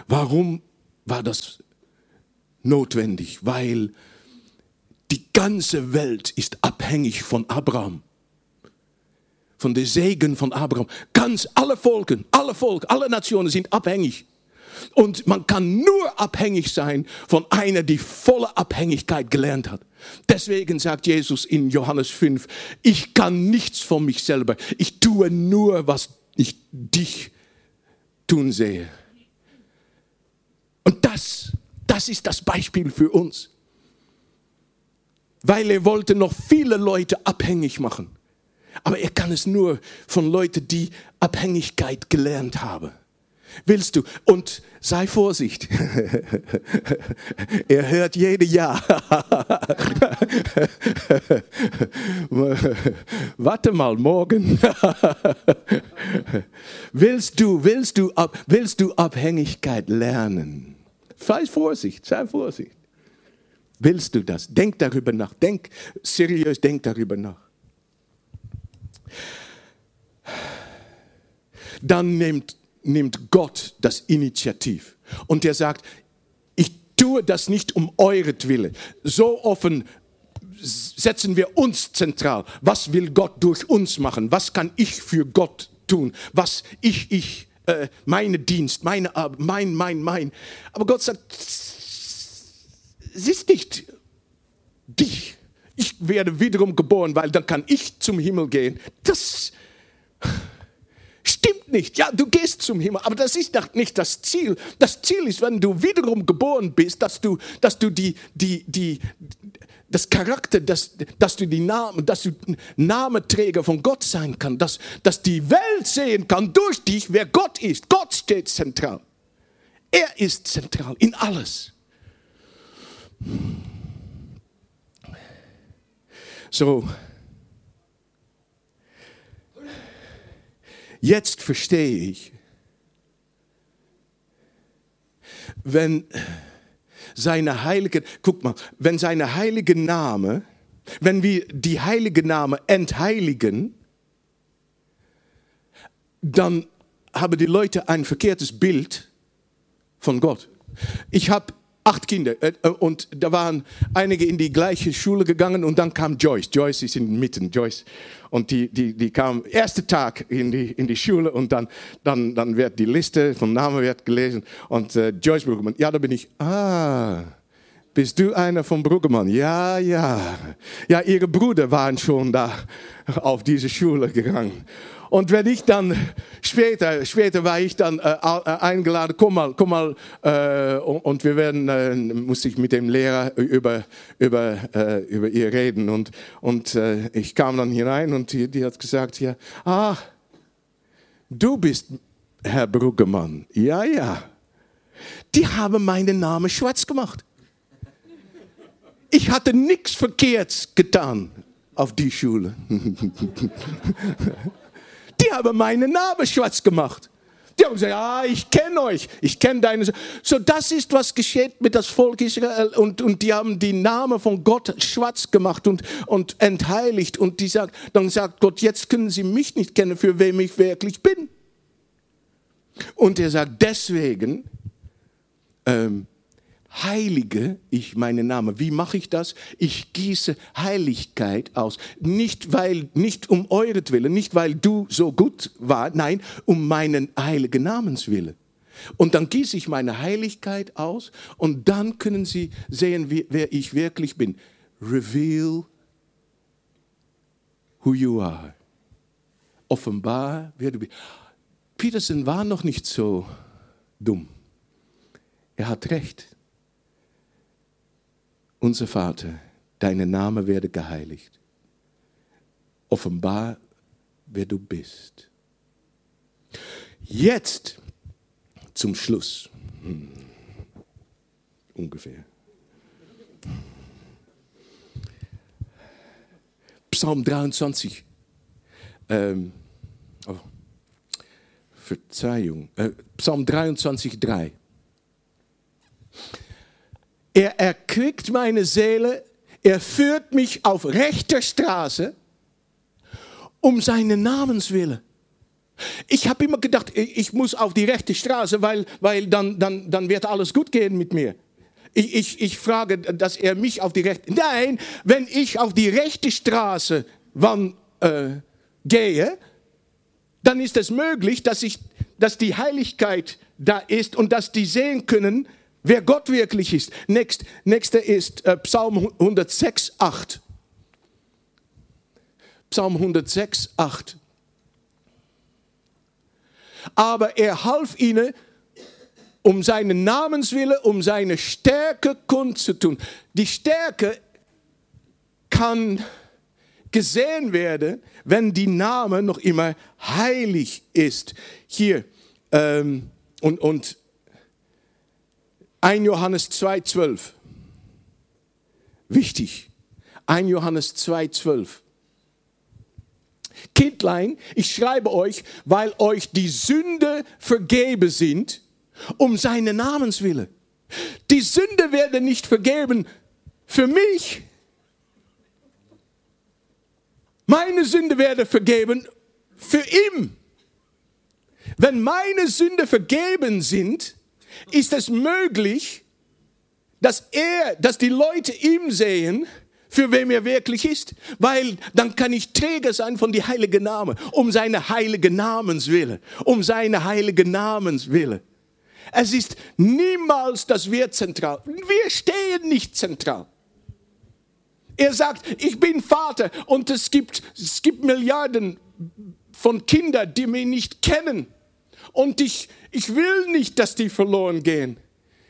Warum war das notwendig? Weil die ganze Welt ist abhängig von Abraham. Von der Segen von Abraham. Ganz alle Volken, alle Volken, alle Nationen sind abhängig. Und man kann nur abhängig sein von einer, die volle Abhängigkeit gelernt hat. Deswegen sagt Jesus in Johannes 5, ich kann nichts von mich selber. Ich tue nur, was ich dich tun sehe. Und das, das ist das Beispiel für uns. Weil er wollte noch viele Leute abhängig machen. Aber er kann es nur von Leuten, die Abhängigkeit gelernt haben. Willst du? Und sei Vorsicht. er hört jede Ja. Warte mal, morgen. willst du, willst du, willst du Abhängigkeit lernen? Sei Vorsicht, sei Vorsicht. Willst du das? Denk darüber nach. Denk seriös, denk darüber nach. Dann nimmt nimmt Gott das Initiativ. Und er sagt, ich tue das nicht um euretwillen. So offen setzen wir uns zentral. Was will Gott durch uns machen? Was kann ich für Gott tun? Was ich, ich, äh, meine Dienst, meine Arbeit, mein, mein, mein. Aber Gott sagt, es ist nicht dich. Ich werde wiederum geboren, weil dann kann ich zum Himmel gehen. Das stimmt nicht. Ja, du gehst zum Himmel, aber das ist nicht das Ziel. Das Ziel ist, wenn du wiederum geboren bist, dass du, dass du die, die, die, das Charakter, dass, dass du die Name, dass du Namenträger von Gott sein kann, dass, dass die Welt sehen kann durch dich, wer Gott ist. Gott steht zentral. Er ist zentral in alles. So. Jetzt verstehe ich, wenn seine heilige, guck mal, wenn seine heilige Name, wenn wir die heilige Name entheiligen, dann haben die Leute ein verkehrtes Bild von Gott. Ich habe acht Kinder äh, und da waren einige in die gleiche Schule gegangen und dann kam Joyce. Joyce ist in Mitten, Joyce. Und die, die, die kam ersten Tag in die, in die Schule und dann, dann, dann wird die Liste vom Namen wird gelesen und äh, Joyce Bruggemann, ja, da bin ich, ah, bist du einer von Bruggemann? Ja, ja. Ja, ihre Brüder waren schon da auf diese Schule gegangen. Und wenn ich dann später, später war ich dann äh, eingeladen, komm mal, komm mal, äh, und wir werden, äh, musste ich mit dem Lehrer über, über, äh, über ihr reden. Und, und äh, ich kam dann hinein und die, die hat gesagt, ja, ah, du bist Herr Bruggemann. Ja, ja. Die haben meinen Namen schwarz gemacht. Ich hatte nichts Verkehrts getan auf die Schule. Die haben meinen Namen schwarz gemacht. Die haben gesagt, ja, ich kenne euch, ich kenne deine. So, das ist, was geschieht mit das Volk Israel. Und, und die haben die Namen von Gott schwarz gemacht und, und entheiligt. Und die sagt, dann sagt Gott, jetzt können sie mich nicht kennen, für wem ich wirklich bin. Und er sagt, deswegen ähm, heilige ich meinen Namen. Wie mache ich das? Ich gieße Heiligkeit aus. Nicht, weil, nicht um euretwillen, nicht weil du so gut war, nein, um meinen heiligen Namenswillen. Und dann gieße ich meine Heiligkeit aus und dann können sie sehen, wie, wer ich wirklich bin. Reveal who you are. Offenbar, wer du bist. Peterson war noch nicht so dumm. Er hat recht. Unser Vater, dein Name werde geheiligt. Offenbar, wer du bist. Jetzt zum Schluss. Hm. Ungefähr. Psalm 23. Ähm, oh, Verzeihung. Äh, Psalm 23, 3. Er erquickt meine Seele, er führt mich auf rechter Straße um seinen Namens willen. Ich habe immer gedacht, ich muss auf die rechte Straße, weil, weil dann, dann, dann wird alles gut gehen mit mir. Ich, ich, ich frage, dass er mich auf die rechte... Nein, wenn ich auf die rechte Straße wann, äh, gehe, dann ist es möglich, dass, ich, dass die Heiligkeit da ist und dass die sehen können, wer Gott wirklich ist. Next, nächster ist äh, Psalm 106, 8. Psalm 106, 8. Aber er half ihnen, um seinen Namenswille, um seine Stärke kundzutun. Die Stärke kann gesehen werden, wenn die Name noch immer heilig ist. Hier, ähm, und, und 1 Johannes 2,12. Wichtig. 1 Johannes 2,12. Kindlein, ich schreibe euch, weil euch die Sünde vergeben sind, um seine Namenswille. Die Sünde werde nicht vergeben für mich. Meine Sünde werde vergeben für ihn. Wenn meine Sünde vergeben sind, ist es möglich, dass er, dass die Leute ihm sehen, für wem er wirklich ist, weil dann kann ich Träger sein von die heilige Name, um seine heilige Namenswille, um seine heilige Namenswille. Es ist niemals das Wir zentral. Wir stehen nicht zentral. Er sagt, ich bin Vater und es gibt, es gibt Milliarden von Kindern, die mich nicht kennen. Und ich, ich will nicht, dass die verloren gehen.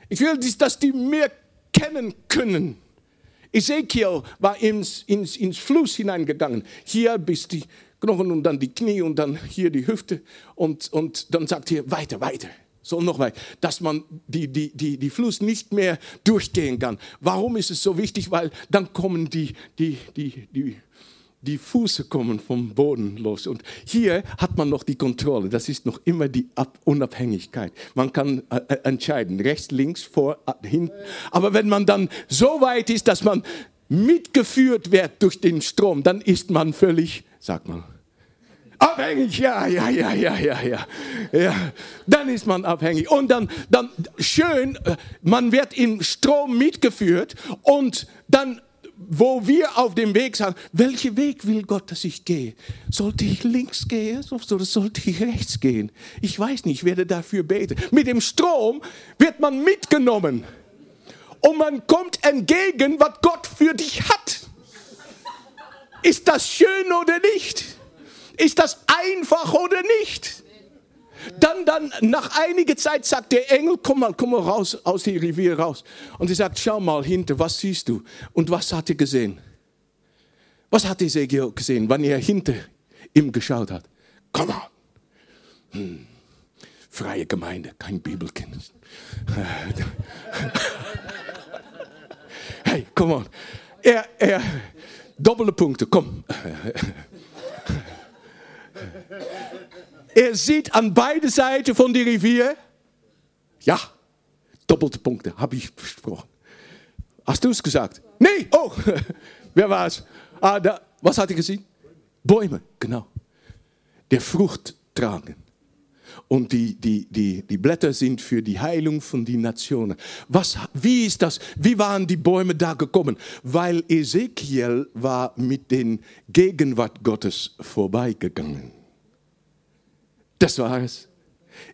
Ich will, dass die mir kennen können. Ezekiel war ins, ins, ins Fluss hineingegangen. Hier bis die Knochen und dann die Knie und dann hier die Hüfte. Und, und dann sagt er, weiter, weiter. So noch weiter, dass man die, die, die, die Fluss nicht mehr durchgehen kann. Warum ist es so wichtig? Weil dann kommen die, die, die, die, die Füße kommen vom Boden los. Und hier hat man noch die Kontrolle. Das ist noch immer die Unabhängigkeit. Man kann äh, äh, entscheiden, rechts, links, vor, äh, hinten. Aber wenn man dann so weit ist, dass man mitgeführt wird durch den Strom, dann ist man völlig, sag mal, Abhängig, ja, ja, ja, ja, ja, ja. ja. Dann ist man abhängig. Und dann, dann schön, äh, man wird im Strom mitgeführt und dann wo wir auf dem Weg sagen, welchen Weg will Gott, dass ich gehe? Sollte ich links gehen oder sollte ich rechts gehen? Ich weiß nicht, ich werde dafür beten. Mit dem Strom wird man mitgenommen und man kommt entgegen, was Gott für dich hat. Ist das schön oder nicht? Ist das einfach oder nicht? Dann, dann, nach einiger Zeit sagt der Engel, komm mal, komm mal raus, aus dem Revier raus. Und sie sagt, schau mal hinter, was siehst du? Und was hat er gesehen? Was hat Ezekiel gesehen, wann er hinter ihm geschaut hat? Komm mal. Hm. Freie Gemeinde, kein Bibelkenntnis. hey, komm on. Er, er, doppelte Punkte, komm. Er sieht an beide Seiten von der Rivier, ja, doppelte Punkte, habe ich versprochen. Hast du es gesagt? Nee, oh, wer war es? Ah, da, was hat er gesehen? Bäume, genau. Der Frucht tragen. Und die, die, die, die Blätter sind für die Heilung von den Nationen. Was, wie ist das? Wie waren die Bäume da gekommen? Weil Ezekiel war mit den Gegenwart Gottes vorbeigegangen. Das war es.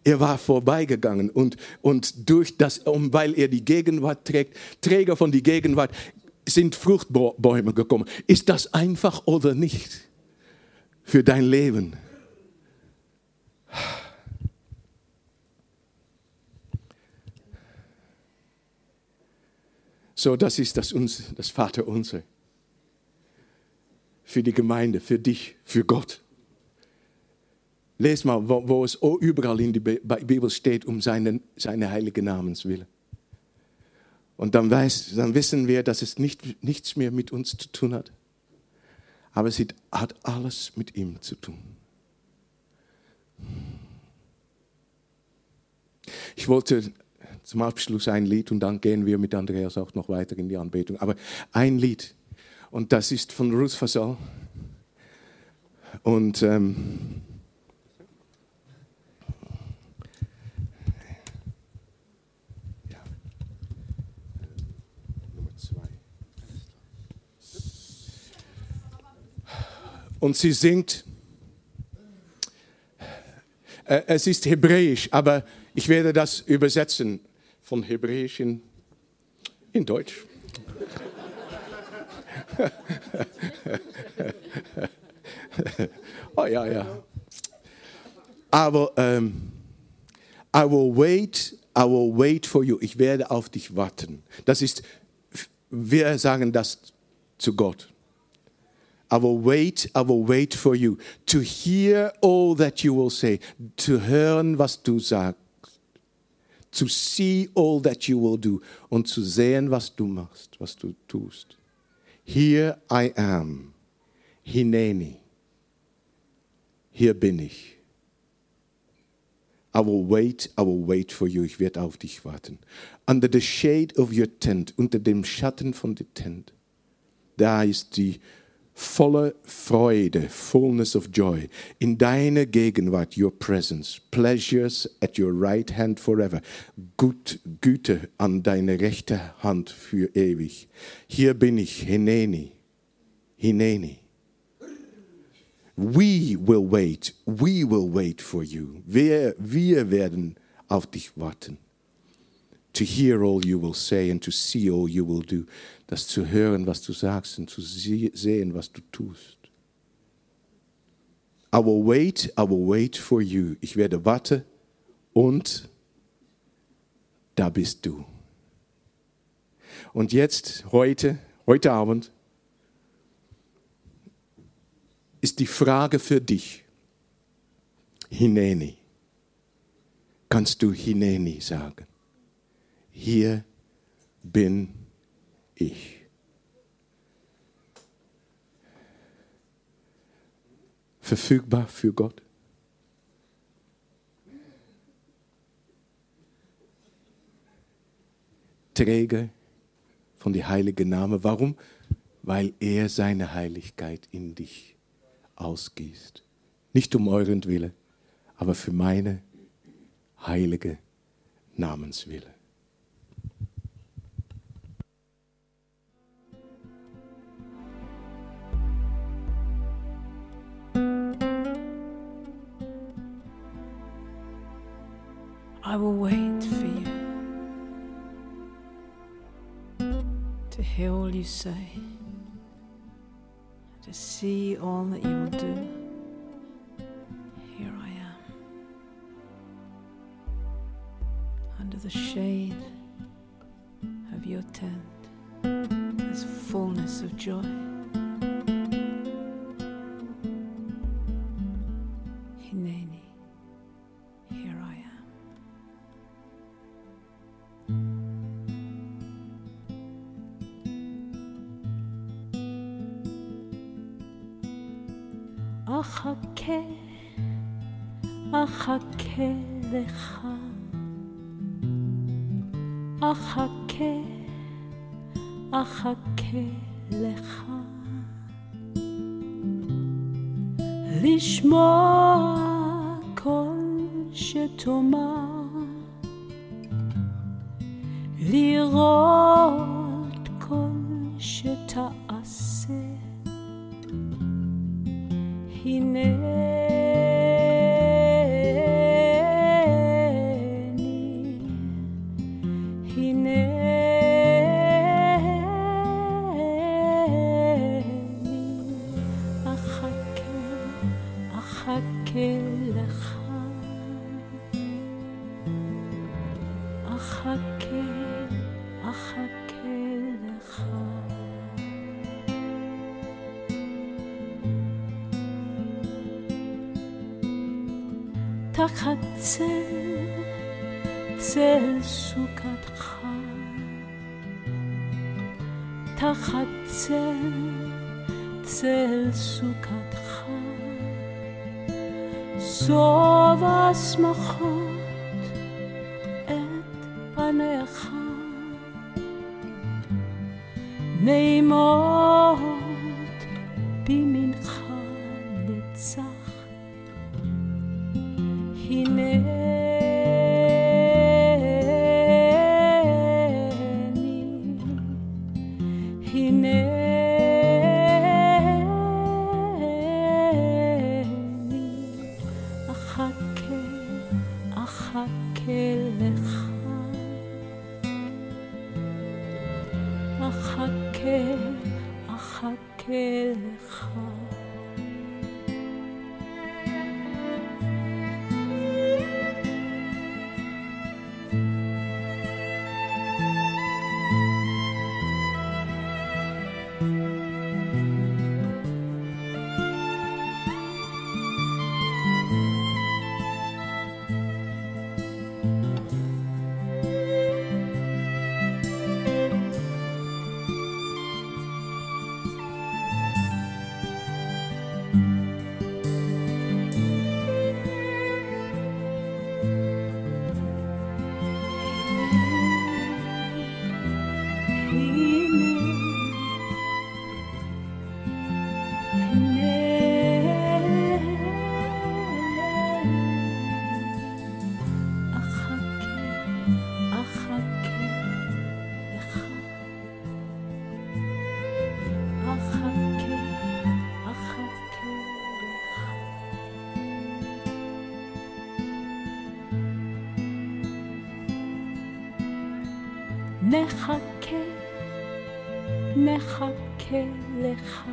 Er war vorbeigegangen und, und durch das, weil er die Gegenwart trägt, Träger von die Gegenwart, sind Fruchtbäume gekommen. Ist das einfach oder nicht für dein Leben? So, das ist das, uns, das Vaterunser. Für die Gemeinde, für dich, für Gott. Les mal, wo, wo es überall in der Bibel steht, um seinen, seine heilige Namenswille. Und dann, weiß, dann wissen wir, dass es nicht, nichts mehr mit uns zu tun hat. Aber es hat alles mit ihm zu tun. Ich wollte zum Abschluss ein Lied und dann gehen wir mit Andreas auch noch weiter in die Anbetung. Aber ein Lied und das ist von Ruth Fasal. Und ähm, und sie singt. Äh, es ist hebräisch, aber ich werde das übersetzen von hebräisch in, in Deutsch. oh ja, ja. Aber ähm, I will wait, I will wait for you. Ich werde auf dich warten. Das ist, wir sagen das zu Gott. I will wait, I will wait for you to hear all that you will say, zu hören, was du sagst, to see all that you will do und zu sehen, was du machst, was du tust. Here I am, Hineni, hier bin ich. I will wait, I will wait for you, ich werde auf dich warten. Under the shade of your tent, unter dem Schatten von der Tent, da ist die voller Freude, fullness of joy, in deiner Gegenwart, your presence, pleasures at your right hand forever, Gut, Güte an deiner rechten Hand für ewig. Hier bin ich, Heneni, Hineni. We will wait, we will wait for you. Wir, wir werden auf dich warten. To hear all you will say and to see all you will do. Das zu hören, was du sagst und zu sehen, was du tust. I will wait, I will wait for you. Ich werde warten und da bist du. Und jetzt, heute, heute Abend, ist die Frage für dich. Hineni. Kannst du Hineni sagen? Hier bin ich. Verfügbar für Gott? Träger von die heilige Name. Warum? Weil er seine Heiligkeit in dich ausgießt. Nicht um euren Wille, aber für meine heilige Namenswille. I will wait for you to hear all you say, to see all that you will do. Here I am, under the shade אחכה לך. נחכה, נחכה לך.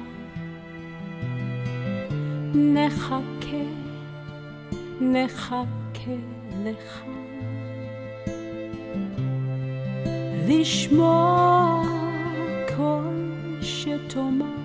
נחכה, לך. לשמוע כל שתאמר,